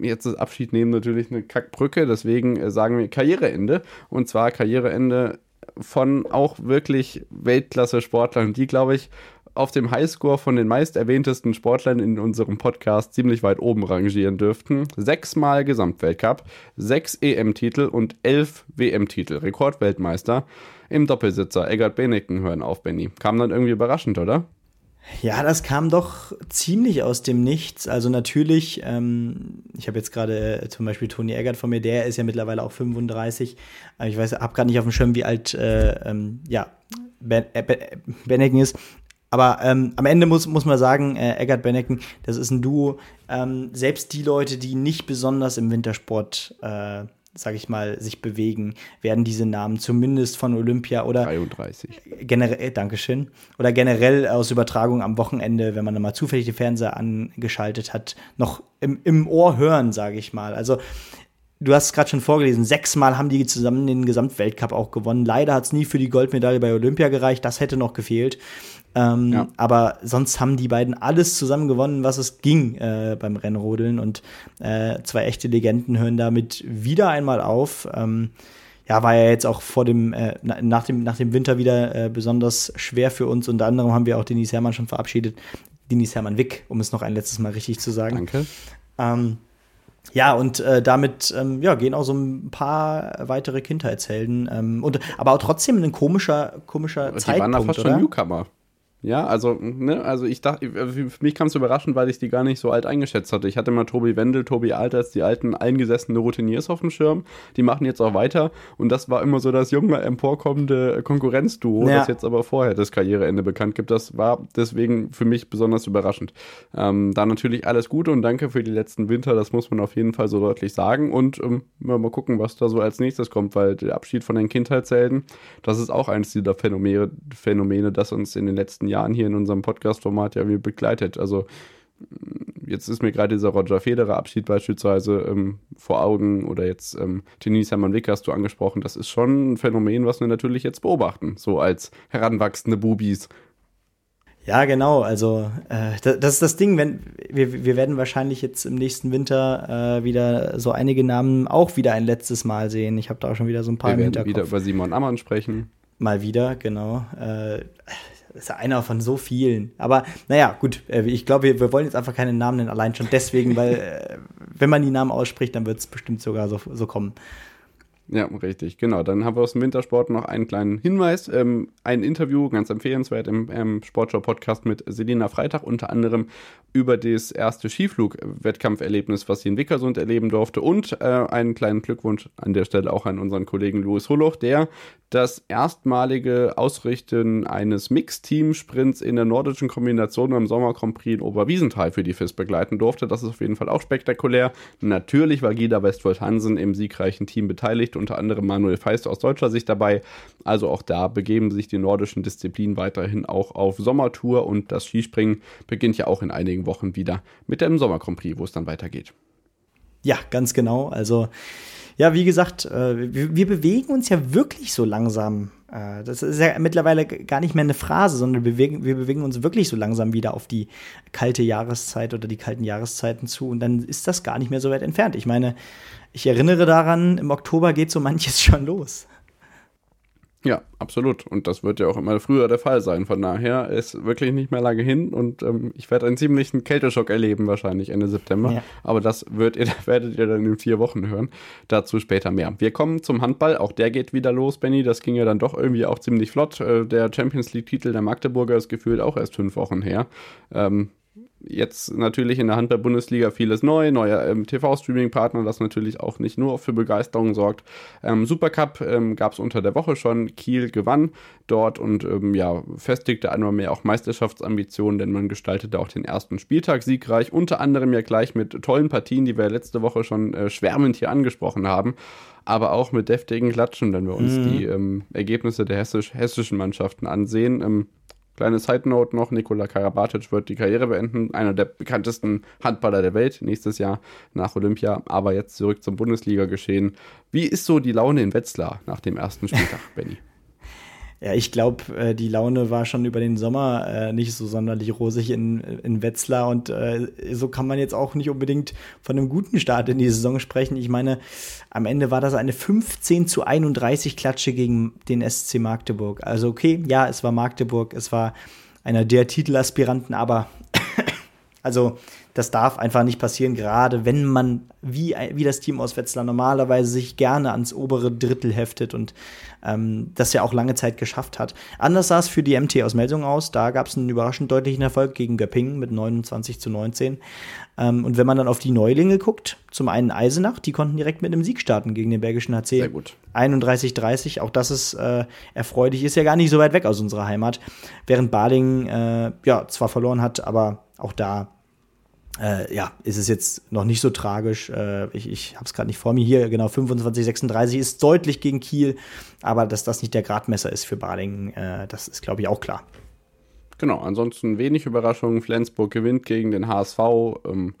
jetzt das Abschied nehmen natürlich eine Kackbrücke. Deswegen äh, sagen wir Karriereende. Und zwar Karriereende von auch wirklich Weltklasse-Sportlern, die, glaube ich, auf dem Highscore von den meist erwähntesten Sportlern in unserem Podcast ziemlich weit oben rangieren dürften. Sechsmal Gesamtweltcup, sechs EM-Titel und elf WM-Titel. Rekordweltmeister im Doppelsitzer. Eggert Beneken hören auf, Benny. Kam dann irgendwie überraschend, oder? Ja, das kam doch ziemlich aus dem Nichts. Also natürlich, ähm, ich habe jetzt gerade äh, zum Beispiel Toni Eggert von mir, der ist ja mittlerweile auch 35. ich weiß, habe gerade nicht auf dem Schirm, wie alt äh, ähm, ja, ben, äh, Beneken ist. Aber ähm, am Ende muss, muss man sagen, äh, Eggert Benneken, das ist ein Duo. Ähm, selbst die Leute, die nicht besonders im Wintersport, äh, sag ich mal, sich bewegen, werden diese Namen zumindest von Olympia oder 33. Generell, äh, Dankeschön. Oder generell aus Übertragung am Wochenende, wenn man dann mal zufällig den Fernseher angeschaltet hat, noch im, im Ohr hören, sage ich mal. Also du hast es gerade schon vorgelesen, sechsmal haben die zusammen den Gesamtweltcup auch gewonnen. Leider hat es nie für die Goldmedaille bei Olympia gereicht, das hätte noch gefehlt. Ähm, ja. Aber sonst haben die beiden alles zusammen gewonnen, was es ging äh, beim Rennrodeln. Und äh, zwei echte Legenden hören damit wieder einmal auf. Ähm, ja, war ja jetzt auch vor dem, äh, nach dem, nach dem Winter wieder äh, besonders schwer für uns. Unter anderem haben wir auch Denise Hermann schon verabschiedet. Denise Hermann Wick, um es noch ein letztes Mal richtig zu sagen. Danke. Ähm, ja, und äh, damit ähm, ja, gehen auch so ein paar weitere Kindheitshelden. Ähm, und, aber auch trotzdem ein komischer, komischer Die Zeitpunkt, waren da fast oder? schon Newcomer. Ja, also, ne, also ich dachte, für mich kam es überraschend, weil ich die gar nicht so alt eingeschätzt hatte. Ich hatte mal Tobi Wendel, Tobi Alters, die alten eingesessene Routiniers auf dem Schirm. Die machen jetzt auch weiter. Und das war immer so das junge, emporkommende Konkurrenzduo, Ja. das jetzt aber vorher das Karriereende bekannt gibt. Das war deswegen für mich besonders überraschend. Ähm, da natürlich alles Gute und danke für die letzten Winter. Das muss man auf jeden Fall so deutlich sagen. Und ähm, mal mal gucken, was da so als nächstes kommt, weil der Abschied von den Kindheitshelden, das ist auch eines dieser Phänomene, Phänomene, das uns in den letzten Jahren hier in unserem Podcast-Format ja irgendwie begleitet. Also mh, jetzt ist mir gerade dieser Roger Federer Abschied beispielsweise ähm, vor Augen oder jetzt ähm, Denise Hermann-Wick hast du angesprochen. Das ist schon ein Phänomen, was wir natürlich jetzt beobachten, so als heranwachsende Bubis. Ja, genau. Also äh, das, das ist das Ding, wenn wir, wir werden wahrscheinlich jetzt im nächsten Winter äh, wieder so einige Namen auch wieder ein letztes Mal sehen. Ich habe da auch schon wieder so ein paar Wir im werden Hinterkopf. wieder über Simon Ammann sprechen. Mal wieder, genau. Äh, ist ja einer von so vielen. Aber naja, gut, äh, ich glaube, wir, wir wollen jetzt einfach keine Namen nennen, allein schon deswegen, weil äh, wenn man die Namen ausspricht, dann wird es bestimmt sogar so, so kommen. Ja, richtig, genau. Dann haben wir aus dem Wintersport noch einen kleinen Hinweis. Ähm, ein Interview, ganz empfehlenswert im ähm, Sportschau-Podcast mit Selina Freitag, unter anderem über das erste Skiflug-Wettkampferlebnis, was sie in Wickersund erleben durfte. Und äh, einen kleinen Glückwunsch an der Stelle auch an unseren Kollegen Louis Hulloch, der das erstmalige Ausrichten eines Mixteam-Sprints in der nordischen Kombination beim Sommer Grand in Oberwiesenthal für die FIS begleiten durfte. Das ist auf jeden Fall auch spektakulär. Natürlich war Gida Westfold Hansen im siegreichen Team beteiligt, unter anderem Manuel Feist aus deutscher Sicht dabei. Also auch da begeben sich die nordischen Disziplinen weiterhin auch auf Sommertour und das Skispringen beginnt ja auch in einigen Wochen wieder mit dem Sommer Grand wo es dann weitergeht. Ja, ganz genau. Also, ja, wie gesagt, äh, wir, bewegen uns ja wirklich so langsam. Äh, das ist ja mittlerweile gar nicht mehr eine Phrase, sondern wir bewegen uns wirklich so langsam wieder auf die kalte Jahreszeit oder die kalten Jahreszeiten zu. Und dann ist das gar nicht mehr so weit entfernt. Ich meine, ich erinnere daran, im Oktober geht so manches schon los. Ja, absolut. Und das wird ja auch immer früher der Fall sein. Von daher ist wirklich nicht mehr lange hin und ähm, ich werde einen ziemlichen Kälteschock erleben, wahrscheinlich Ende September. Ja. Aber das wird ihr, werdet ihr dann in vier Wochen hören. Dazu später mehr. Wir kommen zum Handball. Auch der geht wieder los, Benny. Das ging ja dann doch irgendwie auch ziemlich flott. Äh, der Champions League-Titel der Magdeburger ist gefühlt auch erst fünf Wochen her. Ähm, Jetzt natürlich in der Handball-Bundesliga vieles neu, neuer ähm, TV-Streaming-Partner, das natürlich auch nicht nur für Begeisterung sorgt. Ähm, Supercup ähm, gab es unter der Woche schon, Kiel gewann dort und ähm, ja, festigte einmal mehr auch Meisterschaftsambitionen, denn man gestaltete auch den ersten Spieltag siegreich, unter anderem ja gleich mit tollen Partien, die wir letzte Woche schon äh, schwärmend hier angesprochen haben, aber auch mit deftigen Klatschen, wenn wir uns die ähm, Ergebnisse der hessisch, hessischen Mannschaften ansehen. Ähm, Kleine Side Note noch: Nikola Karabatic wird die Karriere beenden, einer der bekanntesten Handballer der Welt nächstes Jahr nach Olympia. Aber jetzt zurück zum Bundesliga-Geschehen. Wie ist so die Laune in Wetzlar nach dem ersten Spieltag, Benny? Ja, ich glaube, äh, die Laune war schon über den Sommer äh, nicht so sonderlich rosig in, in Wetzlar und äh, so kann man jetzt auch nicht unbedingt von einem guten Start in die Saison sprechen. Ich meine, am Ende war das eine 15 zu 31 Klatsche gegen den SC Magdeburg. Also okay, ja, es war Magdeburg, es war einer der Titelaspiranten, aber also das darf einfach nicht passieren, gerade wenn man, wie, wie das Team aus Wetzlar normalerweise sich gerne ans obere Drittel heftet und ähm, das ja auch lange Zeit geschafft hat. Anders sah es für die MT aus Melsung aus. Da gab es einen überraschend deutlichen Erfolg gegen Göppingen mit 29 zu 19. Ähm, und wenn man dann auf die Neulinge guckt, zum einen Eisenach, die konnten direkt mit einem Sieg starten gegen den Bergischen HC. Sehr gut. 31-30, auch das ist äh, erfreulich, ist ja gar nicht so weit weg aus unserer Heimat. Während Baling äh, ja zwar verloren hat, aber auch da äh, ja, ist es jetzt noch nicht so tragisch. Äh, ich ich habe es gerade nicht vor mir hier. Genau, 25, 36 ist deutlich gegen Kiel. Aber dass das nicht der Gradmesser ist für Baling, äh, das ist, glaube ich, auch klar. Genau, ansonsten wenig Überraschungen. Flensburg gewinnt gegen den HSV. Ähm,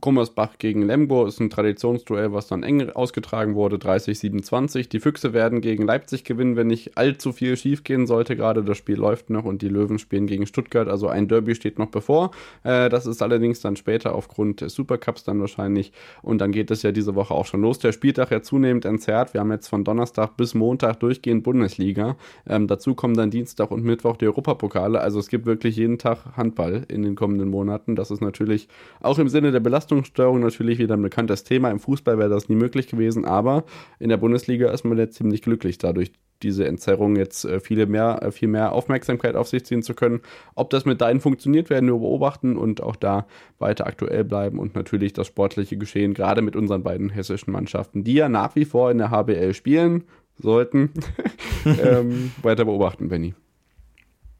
Gummersbach gegen Lemgo ist ein Traditionsduell, was dann eng ausgetragen wurde, 30-27. Die Füchse werden gegen Leipzig gewinnen, wenn nicht allzu viel schief gehen sollte. Gerade das Spiel läuft noch und die Löwen spielen gegen Stuttgart. Also ein Derby steht noch bevor. Äh, das ist allerdings dann später aufgrund des Supercups dann wahrscheinlich. Und dann geht es ja diese Woche auch schon los. Der Spieltag ja zunehmend entzerrt. Wir haben jetzt von Donnerstag bis Montag durchgehend Bundesliga. Ähm, dazu kommen dann Dienstag und Mittwoch die Europapokale. Also es gibt wirklich jeden Tag Handball in den kommenden Monaten. Das ist natürlich auch im Sinne der Belastungssteuerung natürlich wieder ein bekanntes Thema. Im Fußball wäre das nie möglich gewesen, aber in der Bundesliga ist man jetzt ziemlich glücklich dadurch, diese Entzerrung jetzt äh, viele mehr, äh, viel mehr Aufmerksamkeit auf sich ziehen zu können. Ob das mit deinen funktioniert, werden wir beobachten und auch da weiter aktuell bleiben und natürlich das sportliche Geschehen, gerade mit unseren beiden hessischen Mannschaften, die ja nach wie vor in der HBL spielen sollten, ähm, weiter beobachten, Benny.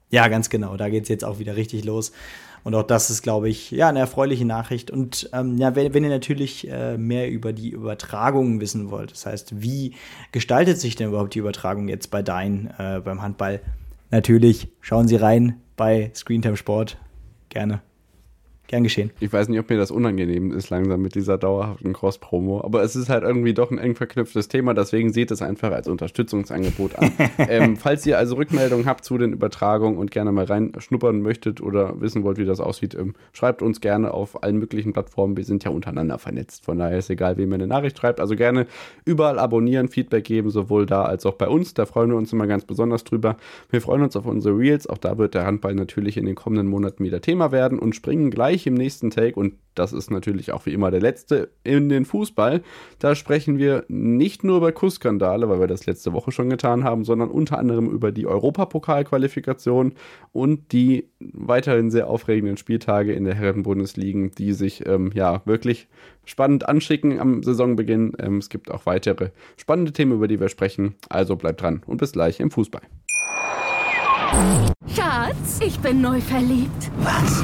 Ja, ganz genau. Da geht es jetzt auch wieder richtig los. Und auch das ist, glaube ich, ja, eine erfreuliche Nachricht. Und ähm, ja, wenn, wenn ihr natürlich äh, mehr über die Übertragungen wissen wollt, das heißt, wie gestaltet sich denn überhaupt die Übertragung jetzt bei Dein äh, beim Handball? Natürlich, schauen Sie rein bei Screentime Sport. Gerne. Gern geschehen. Ich weiß nicht, ob mir das unangenehm ist langsam mit dieser dauerhaften Cross-Promo, aber es ist halt irgendwie doch ein eng verknüpftes Thema, deswegen seht es einfach als Unterstützungsangebot an. ähm, falls ihr also Rückmeldungen habt zu den Übertragungen und gerne mal reinschnuppern möchtet oder wissen wollt, wie das aussieht, ähm, schreibt uns gerne auf allen möglichen Plattformen. Wir sind ja untereinander vernetzt, von daher ist egal, wem ihr eine Nachricht schreibt. Also gerne überall abonnieren, Feedback geben, sowohl da als auch bei uns. Da freuen wir uns immer ganz besonders drüber. Wir freuen uns auf unsere Reels. Auch da wird der Handball natürlich in den kommenden Monaten wieder Thema werden und springen gleich gleich im nächsten Take, und das ist natürlich auch wie immer der letzte in den Fußball, da sprechen wir nicht nur über Kussskandale, weil wir das letzte Woche schon getan haben, sondern unter anderem über die Europapokalqualifikation und die weiterhin sehr aufregenden Spieltage in der Herrenbundesliga, die sich ähm, ja wirklich spannend anschicken am Saisonbeginn. Ähm, es gibt auch weitere spannende Themen, über die wir sprechen. Also bleibt dran und bis gleich im Fußball. Schatz, ich bin neu verliebt. Was?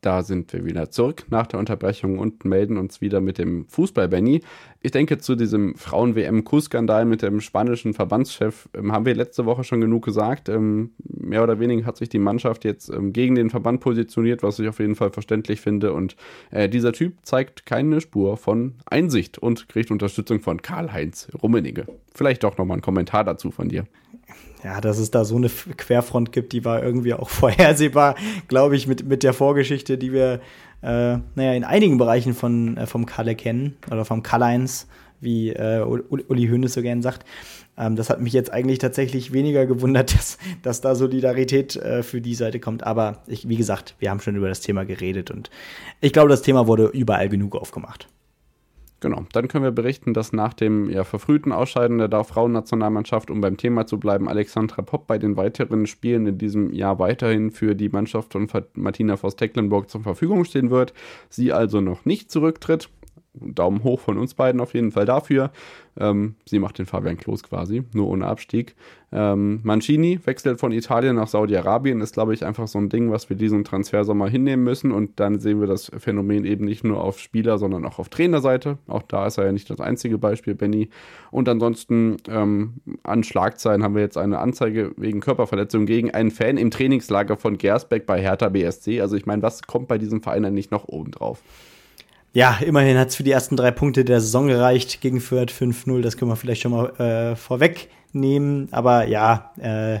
Da sind wir wieder zurück nach der Unterbrechung und melden uns wieder mit dem Fußball, Benny. Ich denke, zu diesem Frauen-WM-Kuss-Skandal mit dem spanischen Verbandschef ähm, haben wir letzte Woche schon genug gesagt. Ähm, mehr oder weniger hat sich die Mannschaft jetzt ähm, gegen den Verband positioniert, was ich auf jeden Fall verständlich finde. Und äh, dieser Typ zeigt keine Spur von Einsicht und kriegt Unterstützung von Karl-Heinz Rummenigge. Vielleicht doch nochmal ein Kommentar dazu von dir ja, dass es da so eine Querfront gibt, die war irgendwie auch vorhersehbar, glaube ich, mit, mit der Vorgeschichte, die wir, äh, naja, in einigen Bereichen von, äh, vom Kalle kennen oder vom Karl-Heinz, wie äh, Uli Hoeneß so gern sagt. Ähm, das hat mich jetzt eigentlich tatsächlich weniger gewundert, dass, dass da Solidarität äh, für die Seite kommt. Aber ich, wie gesagt, wir haben schon über das Thema geredet und ich glaube, das Thema wurde überall genug aufgemacht. Genau, dann können wir berichten, dass nach dem ja, verfrühten Ausscheiden der Frauennationalmannschaft, um beim Thema zu bleiben, Alexandra Popp bei den weiteren Spielen in diesem Jahr weiterhin für die Mannschaft von Martina Voss-Tecklenburg zur Verfügung stehen wird. Sie also noch nicht zurücktritt. Daumen hoch von uns beiden auf jeden Fall dafür. Ähm, sie macht den Fabian Klos quasi, nur ohne Abstieg. Ähm, Mancini wechselt von Italien nach Saudi-Arabien, ist, glaube ich, einfach so ein Ding, was wir diesen Transfersommer hinnehmen müssen. Und dann sehen wir das Phänomen eben nicht nur auf Spieler, sondern auch auf Trainerseite. Auch da ist er ja nicht das einzige Beispiel, Benny. Und ansonsten ähm, an Schlagzeilen haben wir jetzt eine Anzeige wegen Körperverletzung gegen einen Fan im Trainingslager von Gersbeck bei Hertha BSC. Also ich meine, was kommt bei diesem Verein nicht noch oben drauf? Ja, immerhin hat es für die ersten drei Punkte der Saison gereicht gegen Fürth 5-0. Das können wir vielleicht schon mal äh, vorwegnehmen. Aber ja, äh,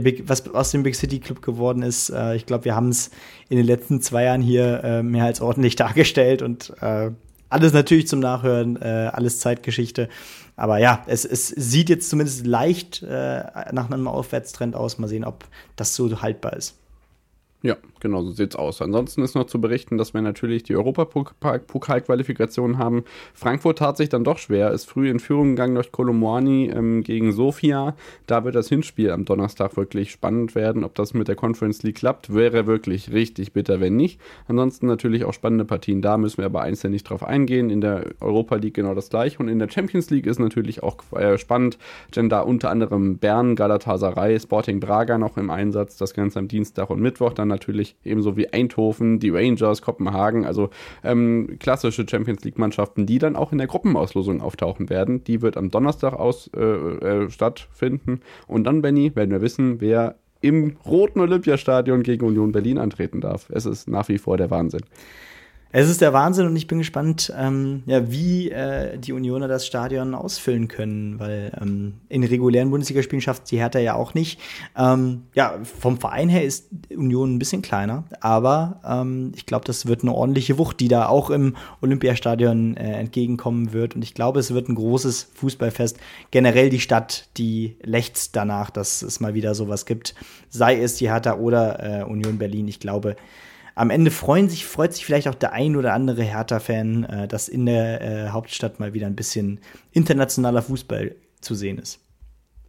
Big, was aus dem Big City Club geworden ist, äh, ich glaube, wir haben es in den letzten zwei Jahren hier äh, mehr als ordentlich dargestellt und äh, alles natürlich zum Nachhören, äh, alles Zeitgeschichte. Aber ja, es, es sieht jetzt zumindest leicht äh, nach einem Aufwärtstrend aus. Mal sehen, ob das so haltbar ist. Ja, genau, so sieht's aus. Ansonsten ist noch zu berichten, dass wir natürlich die Europapokalqualifikation haben. Frankfurt tat sich dann doch schwer, ist früh in Führung gegangen durch Kolomwani ähm, gegen Sofia. Da wird das Hinspiel am Donnerstag wirklich spannend werden. Ob das mit der Conference League klappt, wäre wirklich richtig bitter, wenn nicht. Ansonsten natürlich auch spannende Partien da, müssen wir aber einzeln nicht drauf eingehen. In der Europa League genau das gleiche und in der Champions League ist natürlich auch äh, spannend, denn da unter anderem Bern, Galatasaray, Sporting Braga noch im Einsatz. Das Ganze am Dienstag und Mittwoch dann natürlich ebenso wie Eindhoven, die Rangers, Kopenhagen, also ähm, klassische Champions League-Mannschaften, die dann auch in der Gruppenauslosung auftauchen werden. Die wird am Donnerstag aus, äh, äh, stattfinden. Und dann, Benny, werden wir wissen, wer im roten Olympiastadion gegen Union Berlin antreten darf. Es ist nach wie vor der Wahnsinn. Es ist der Wahnsinn und ich bin gespannt, ähm, ja, wie äh, die Unioner das Stadion ausfüllen können, weil ähm, in regulären Bundesligaspielen schafft die Hertha ja auch nicht. Ähm, ja, vom Verein her ist Union ein bisschen kleiner, aber ähm, ich glaube, das wird eine ordentliche Wucht, die da auch im Olympiastadion äh, entgegenkommen wird. Und ich glaube, es wird ein großes Fußballfest. Generell die Stadt, die lechzt danach, dass es mal wieder sowas gibt, sei es die Hertha oder äh, Union Berlin. Ich glaube, am Ende freuen sich, freut sich vielleicht auch der ein oder andere Hertha-Fan, äh, dass in der äh, Hauptstadt mal wieder ein bisschen internationaler Fußball zu sehen ist.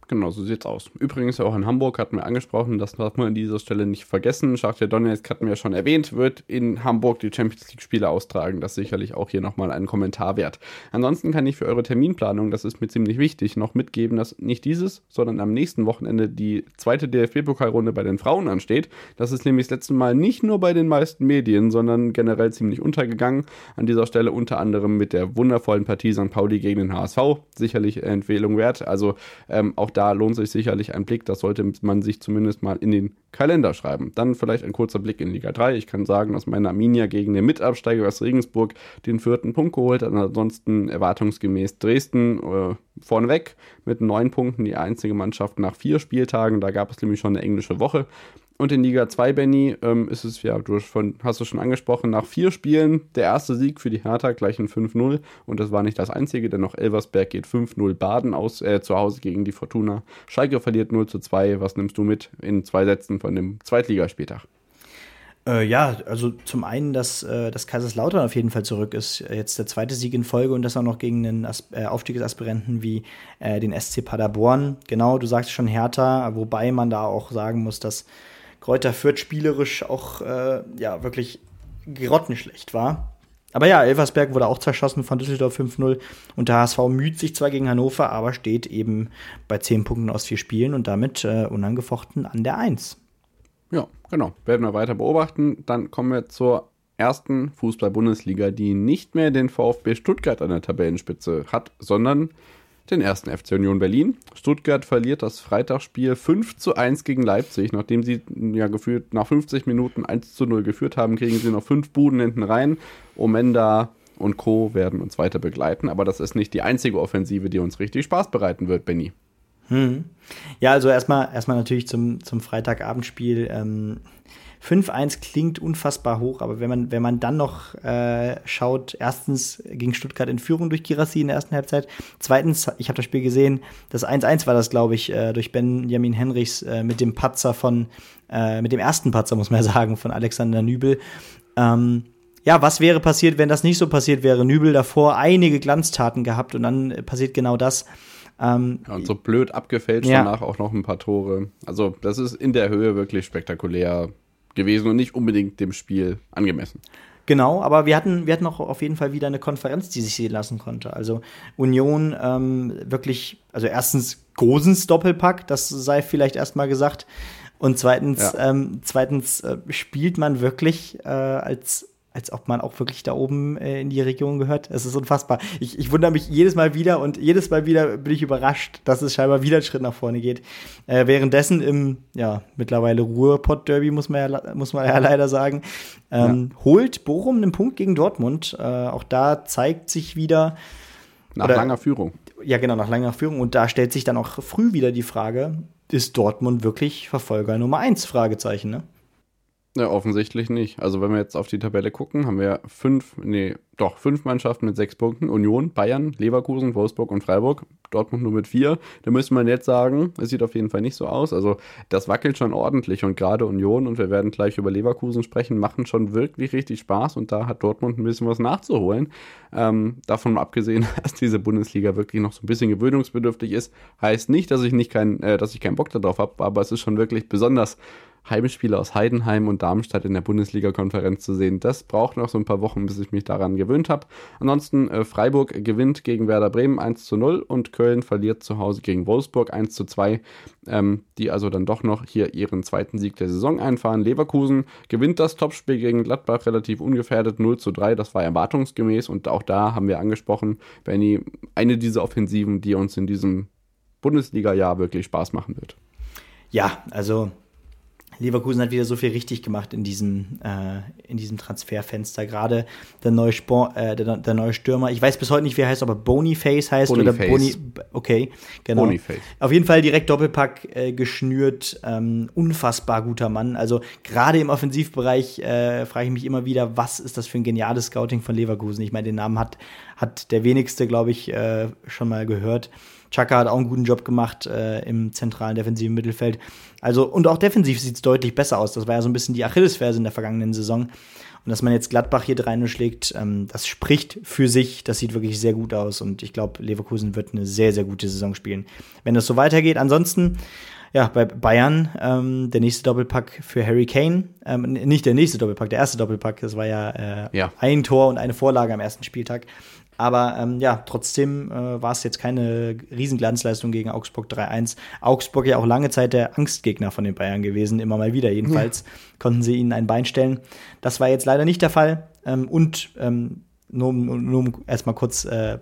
Genau, so sieht's aus. Übrigens auch in Hamburg hatten wir angesprochen, das darf man an dieser Stelle nicht vergessen. Schachtja Donetsk hatten wir schon erwähnt, wird in Hamburg die Champions League Spiele austragen. Das ist sicherlich auch hier nochmal einen Kommentar wert. Ansonsten kann ich für eure Terminplanung, das ist mir ziemlich wichtig, noch mitgeben, dass nicht dieses, sondern am nächsten Wochenende die zweite DFB-Pokalrunde bei den Frauen ansteht. Das ist nämlich das letzte Mal nicht nur bei den meisten Medien, sondern generell ziemlich untergegangen. An dieser Stelle unter anderem mit der wundervollen Partie St. Pauli gegen den HSV. Sicherlich Empfehlung wert. Also ähm, auch da lohnt sich sicherlich ein Blick. Das sollte man sich zumindest mal in den Kalender schreiben. Dann vielleicht ein kurzer Blick in Liga 3. Ich kann sagen, dass meine Arminia gegen den Mitabsteiger aus Regensburg den vierten Punkt geholt hat. Ansonsten erwartungsgemäß Dresden äh, vorneweg mit neun Punkten, die einzige Mannschaft nach vier Spieltagen. Da gab es nämlich schon eine englische Woche. Und in Liga 2, Benny, ähm, ist es ja, du hast du schon angesprochen, nach vier Spielen der erste Sieg für die Hertha, gleich ein 5-0. Und das war nicht das einzige, denn noch Elversberg geht 5-0 Baden aus, äh, zu Hause gegen die Fortuna. Schalke verliert 0 zu 2. Was nimmst du mit in zwei Sätzen von dem Zweitligaspieltag? Äh, ja, also zum einen, dass, äh, dass Kaiserslautern auf jeden Fall zurück ist. Jetzt der zweite Sieg in Folge und das auch noch gegen einen As äh, Aufstiegsaspiranten wie äh, den SC Paderborn. Genau, du sagst schon Hertha, wobei man da auch sagen muss, dass Kräuter Fürth spielerisch auch äh, ja wirklich grottenschlecht war. Aber ja, Elversberg wurde auch zerschossen von Düsseldorf 5-0 und der HSV müht sich zwar gegen Hannover, aber steht eben bei 10 Punkten aus vier Spielen und damit äh, unangefochten an der 1. Ja, genau. Werden wir weiter beobachten. Dann kommen wir zur ersten Fußball-Bundesliga, die nicht mehr den VfB Stuttgart an der Tabellenspitze hat, sondern den ersten FC Union Berlin. Stuttgart verliert das Freitagsspiel 5 zu 1 gegen Leipzig. Nachdem sie ja gefühlt nach 50 Minuten 1 zu 0 geführt haben, kriegen sie noch fünf Buden hinten rein. Omenda und Co. werden uns weiter begleiten. Aber das ist nicht die einzige Offensive, die uns richtig Spaß bereiten wird, Benny. Hm. Ja, also erstmal erstmal natürlich zum, zum Freitagabendspiel. Ähm 5-1 klingt unfassbar hoch, aber wenn man, wenn man dann noch äh, schaut, erstens ging Stuttgart in Führung durch Girassi in der ersten Halbzeit. Zweitens, ich habe das Spiel gesehen, das 1-1 war das, glaube ich, äh, durch Benjamin Henrichs äh, mit dem Patzer von, äh, mit dem ersten Patzer, muss man ja sagen, von Alexander Nübel. Ähm, ja, was wäre passiert, wenn das nicht so passiert wäre? Nübel davor einige Glanztaten gehabt und dann passiert genau das. Ähm, ja, und so blöd abgefälscht ja. danach auch noch ein paar Tore. Also, das ist in der Höhe wirklich spektakulär gewesen und nicht unbedingt dem Spiel angemessen. Genau, aber wir hatten, wir hatten auch auf jeden Fall wieder eine Konferenz, die sich sehen lassen konnte. Also Union ähm, wirklich, also erstens Gosens Doppelpack, das sei vielleicht erstmal gesagt. Und zweitens, ja. ähm, zweitens äh, spielt man wirklich äh, als als ob man auch wirklich da oben äh, in die Region gehört. Es ist unfassbar. Ich, ich wundere mich jedes Mal wieder und jedes Mal wieder bin ich überrascht, dass es scheinbar wieder einen Schritt nach vorne geht. Äh, währenddessen im, ja, mittlerweile Ruhrpott-Derby, muss man ja, muss man ja leider sagen, ähm, ja. holt Bochum einen Punkt gegen Dortmund. Äh, auch da zeigt sich wieder. Nach oder, langer Führung. Ja, genau, nach langer Führung. Und da stellt sich dann auch früh wieder die Frage, ist Dortmund wirklich Verfolger Nummer eins? Fragezeichen, ne? Ja, offensichtlich nicht. Also wenn wir jetzt auf die Tabelle gucken, haben wir fünf, nee, doch, fünf Mannschaften mit sechs Punkten. Union, Bayern, Leverkusen, Wolfsburg und Freiburg. Dortmund nur mit vier. Da müsste man jetzt sagen, es sieht auf jeden Fall nicht so aus. Also das wackelt schon ordentlich und gerade Union, und wir werden gleich über Leverkusen sprechen, machen schon wirklich richtig Spaß und da hat Dortmund ein bisschen was nachzuholen. Ähm, davon abgesehen, dass diese Bundesliga wirklich noch so ein bisschen gewöhnungsbedürftig ist, heißt nicht, dass ich nicht kein, äh, dass ich keinen Bock darauf habe, aber es ist schon wirklich besonders Heimspiele aus Heidenheim und Darmstadt in der Bundesliga-Konferenz zu sehen. Das braucht noch so ein paar Wochen, bis ich mich daran gewöhnt habe. Ansonsten äh, Freiburg gewinnt gegen Werder Bremen 1 zu 0 und Köln verliert zu Hause gegen Wolfsburg 1 zu 2, ähm, die also dann doch noch hier ihren zweiten Sieg der Saison einfahren. Leverkusen gewinnt das Topspiel gegen Gladbach relativ ungefährdet 0 zu 3, das war erwartungsgemäß und auch da haben wir angesprochen, Benny, eine dieser Offensiven, die uns in diesem Bundesliga-Jahr wirklich Spaß machen wird. Ja, also Leverkusen hat wieder so viel richtig gemacht in diesem, äh, in diesem Transferfenster. Gerade der neue, Spor, äh, der, der, neue Stürmer. Ich weiß bis heute nicht, wie er heißt, ob er Boniface heißt Boniface. oder Boni. Okay, genau. Boniface. Auf jeden Fall direkt Doppelpack äh, geschnürt. Ähm, unfassbar guter Mann. Also gerade im Offensivbereich äh, frage ich mich immer wieder, was ist das für ein geniales Scouting von Leverkusen? Ich meine, den Namen hat, hat der wenigste, glaube ich, äh, schon mal gehört. Chaka hat auch einen guten Job gemacht äh, im zentralen defensiven Mittelfeld. Also, und auch defensiv sieht es deutlich besser aus. Das war ja so ein bisschen die Achillesferse in der vergangenen Saison. Und dass man jetzt Gladbach hier rein schlägt, ähm, das spricht für sich. Das sieht wirklich sehr gut aus. Und ich glaube, Leverkusen wird eine sehr, sehr gute Saison spielen, wenn das so weitergeht. Ansonsten, ja, bei Bayern, ähm, der nächste Doppelpack für Harry Kane. Ähm, nicht der nächste Doppelpack, der erste Doppelpack. Das war ja, äh, ja. ein Tor und eine Vorlage am ersten Spieltag. Aber ähm, ja, trotzdem äh, war es jetzt keine Riesenglanzleistung gegen Augsburg 3-1. Augsburg ja auch lange Zeit der Angstgegner von den Bayern gewesen, immer mal wieder jedenfalls. Ja. Konnten sie ihnen ein Bein stellen. Das war jetzt leider nicht der Fall. Ähm, und ähm, nur, nur um erstmal kurz äh,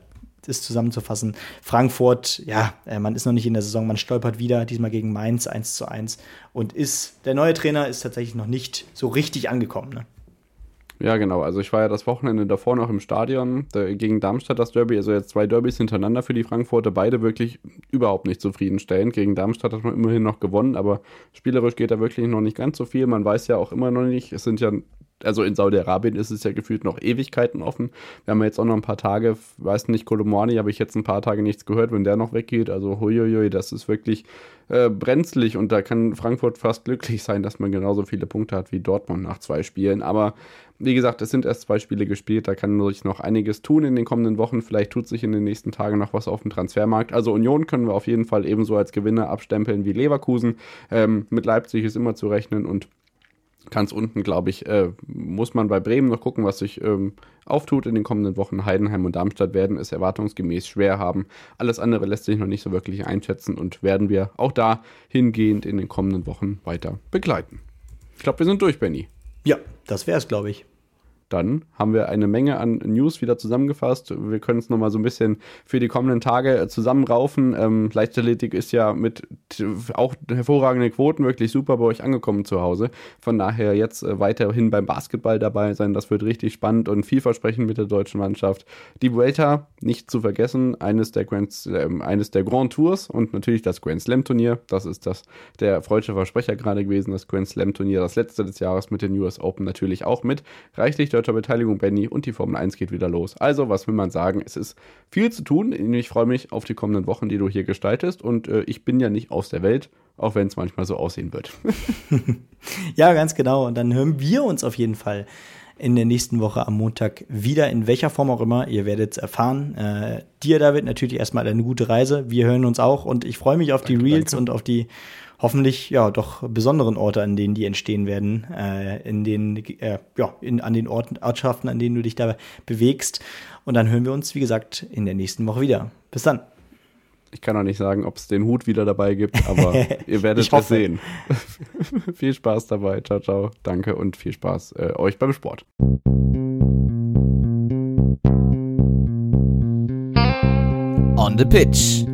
das zusammenzufassen. Frankfurt, ja, äh, man ist noch nicht in der Saison, man stolpert wieder, diesmal gegen Mainz 1 zu 1 und ist, der neue Trainer ist tatsächlich noch nicht so richtig angekommen. Ne? Ja, genau. Also ich war ja das Wochenende davor noch im Stadion gegen Darmstadt das Derby. Also jetzt zwei Derbys hintereinander für die Frankfurter. Beide wirklich überhaupt nicht zufriedenstellend. Gegen Darmstadt hat man immerhin noch gewonnen, aber spielerisch geht da wirklich noch nicht ganz so viel. Man weiß ja auch immer noch nicht, es sind ja also in Saudi-Arabien ist es ja gefühlt noch Ewigkeiten offen. Wir haben ja jetzt auch noch ein paar Tage, weiß nicht, Kolomorni habe ich jetzt ein paar Tage nichts gehört, wenn der noch weggeht. Also huiuiui, das ist wirklich äh, brenzlig und da kann Frankfurt fast glücklich sein, dass man genauso viele Punkte hat wie Dortmund nach zwei Spielen. Aber wie gesagt, es sind erst zwei Spiele gespielt, da kann sich noch einiges tun in den kommenden Wochen. Vielleicht tut sich in den nächsten Tagen noch was auf dem Transfermarkt. Also Union können wir auf jeden Fall ebenso als Gewinner abstempeln wie Leverkusen. Ähm, mit Leipzig ist immer zu rechnen und ganz unten, glaube ich, äh, muss man bei Bremen noch gucken, was sich ähm, auftut in den kommenden Wochen. Heidenheim und Darmstadt werden es erwartungsgemäß schwer haben. Alles andere lässt sich noch nicht so wirklich einschätzen und werden wir auch da hingehend in den kommenden Wochen weiter begleiten. Ich glaube, wir sind durch, Benny. Ja, das wäre es, glaube ich dann haben wir eine Menge an News wieder zusammengefasst. Wir können es nochmal so ein bisschen für die kommenden Tage äh, zusammenraufen. Ähm, Leichtathletik ist ja mit auch hervorragenden Quoten wirklich super bei euch angekommen zu Hause. Von daher jetzt äh, weiterhin beim Basketball dabei sein. Das wird richtig spannend und vielversprechend mit der deutschen Mannschaft. Die Vuelta, nicht zu vergessen, eines der, Grand, äh, eines der Grand Tours und natürlich das Grand Slam Turnier. Das ist das der freudsche Versprecher gerade gewesen, das Grand Slam Turnier, das letzte des Jahres mit den US Open natürlich auch mit. Reichlich deutscher Beteiligung, Benny, und die Formel 1 geht wieder los. Also, was will man sagen? Es ist viel zu tun. Ich freue mich auf die kommenden Wochen, die du hier gestaltest. Und äh, ich bin ja nicht aus der Welt, auch wenn es manchmal so aussehen wird. ja, ganz genau. Und dann hören wir uns auf jeden Fall in der nächsten Woche am Montag wieder, in welcher Form auch immer. Ihr werdet es erfahren. Äh, dir, David, natürlich erstmal eine gute Reise. Wir hören uns auch und ich freue mich auf danke, die Reels danke. und auf die hoffentlich ja doch besonderen Orte, an denen die entstehen werden, äh, in den äh, ja in, an den Orten, Ortschaften, an denen du dich da bewegst. Und dann hören wir uns, wie gesagt, in der nächsten Woche wieder. Bis dann. Ich kann auch nicht sagen, ob es den Hut wieder dabei gibt, aber ihr werdet es sehen. viel Spaß dabei. Ciao, ciao. Danke und viel Spaß äh, euch beim Sport. On the Pitch.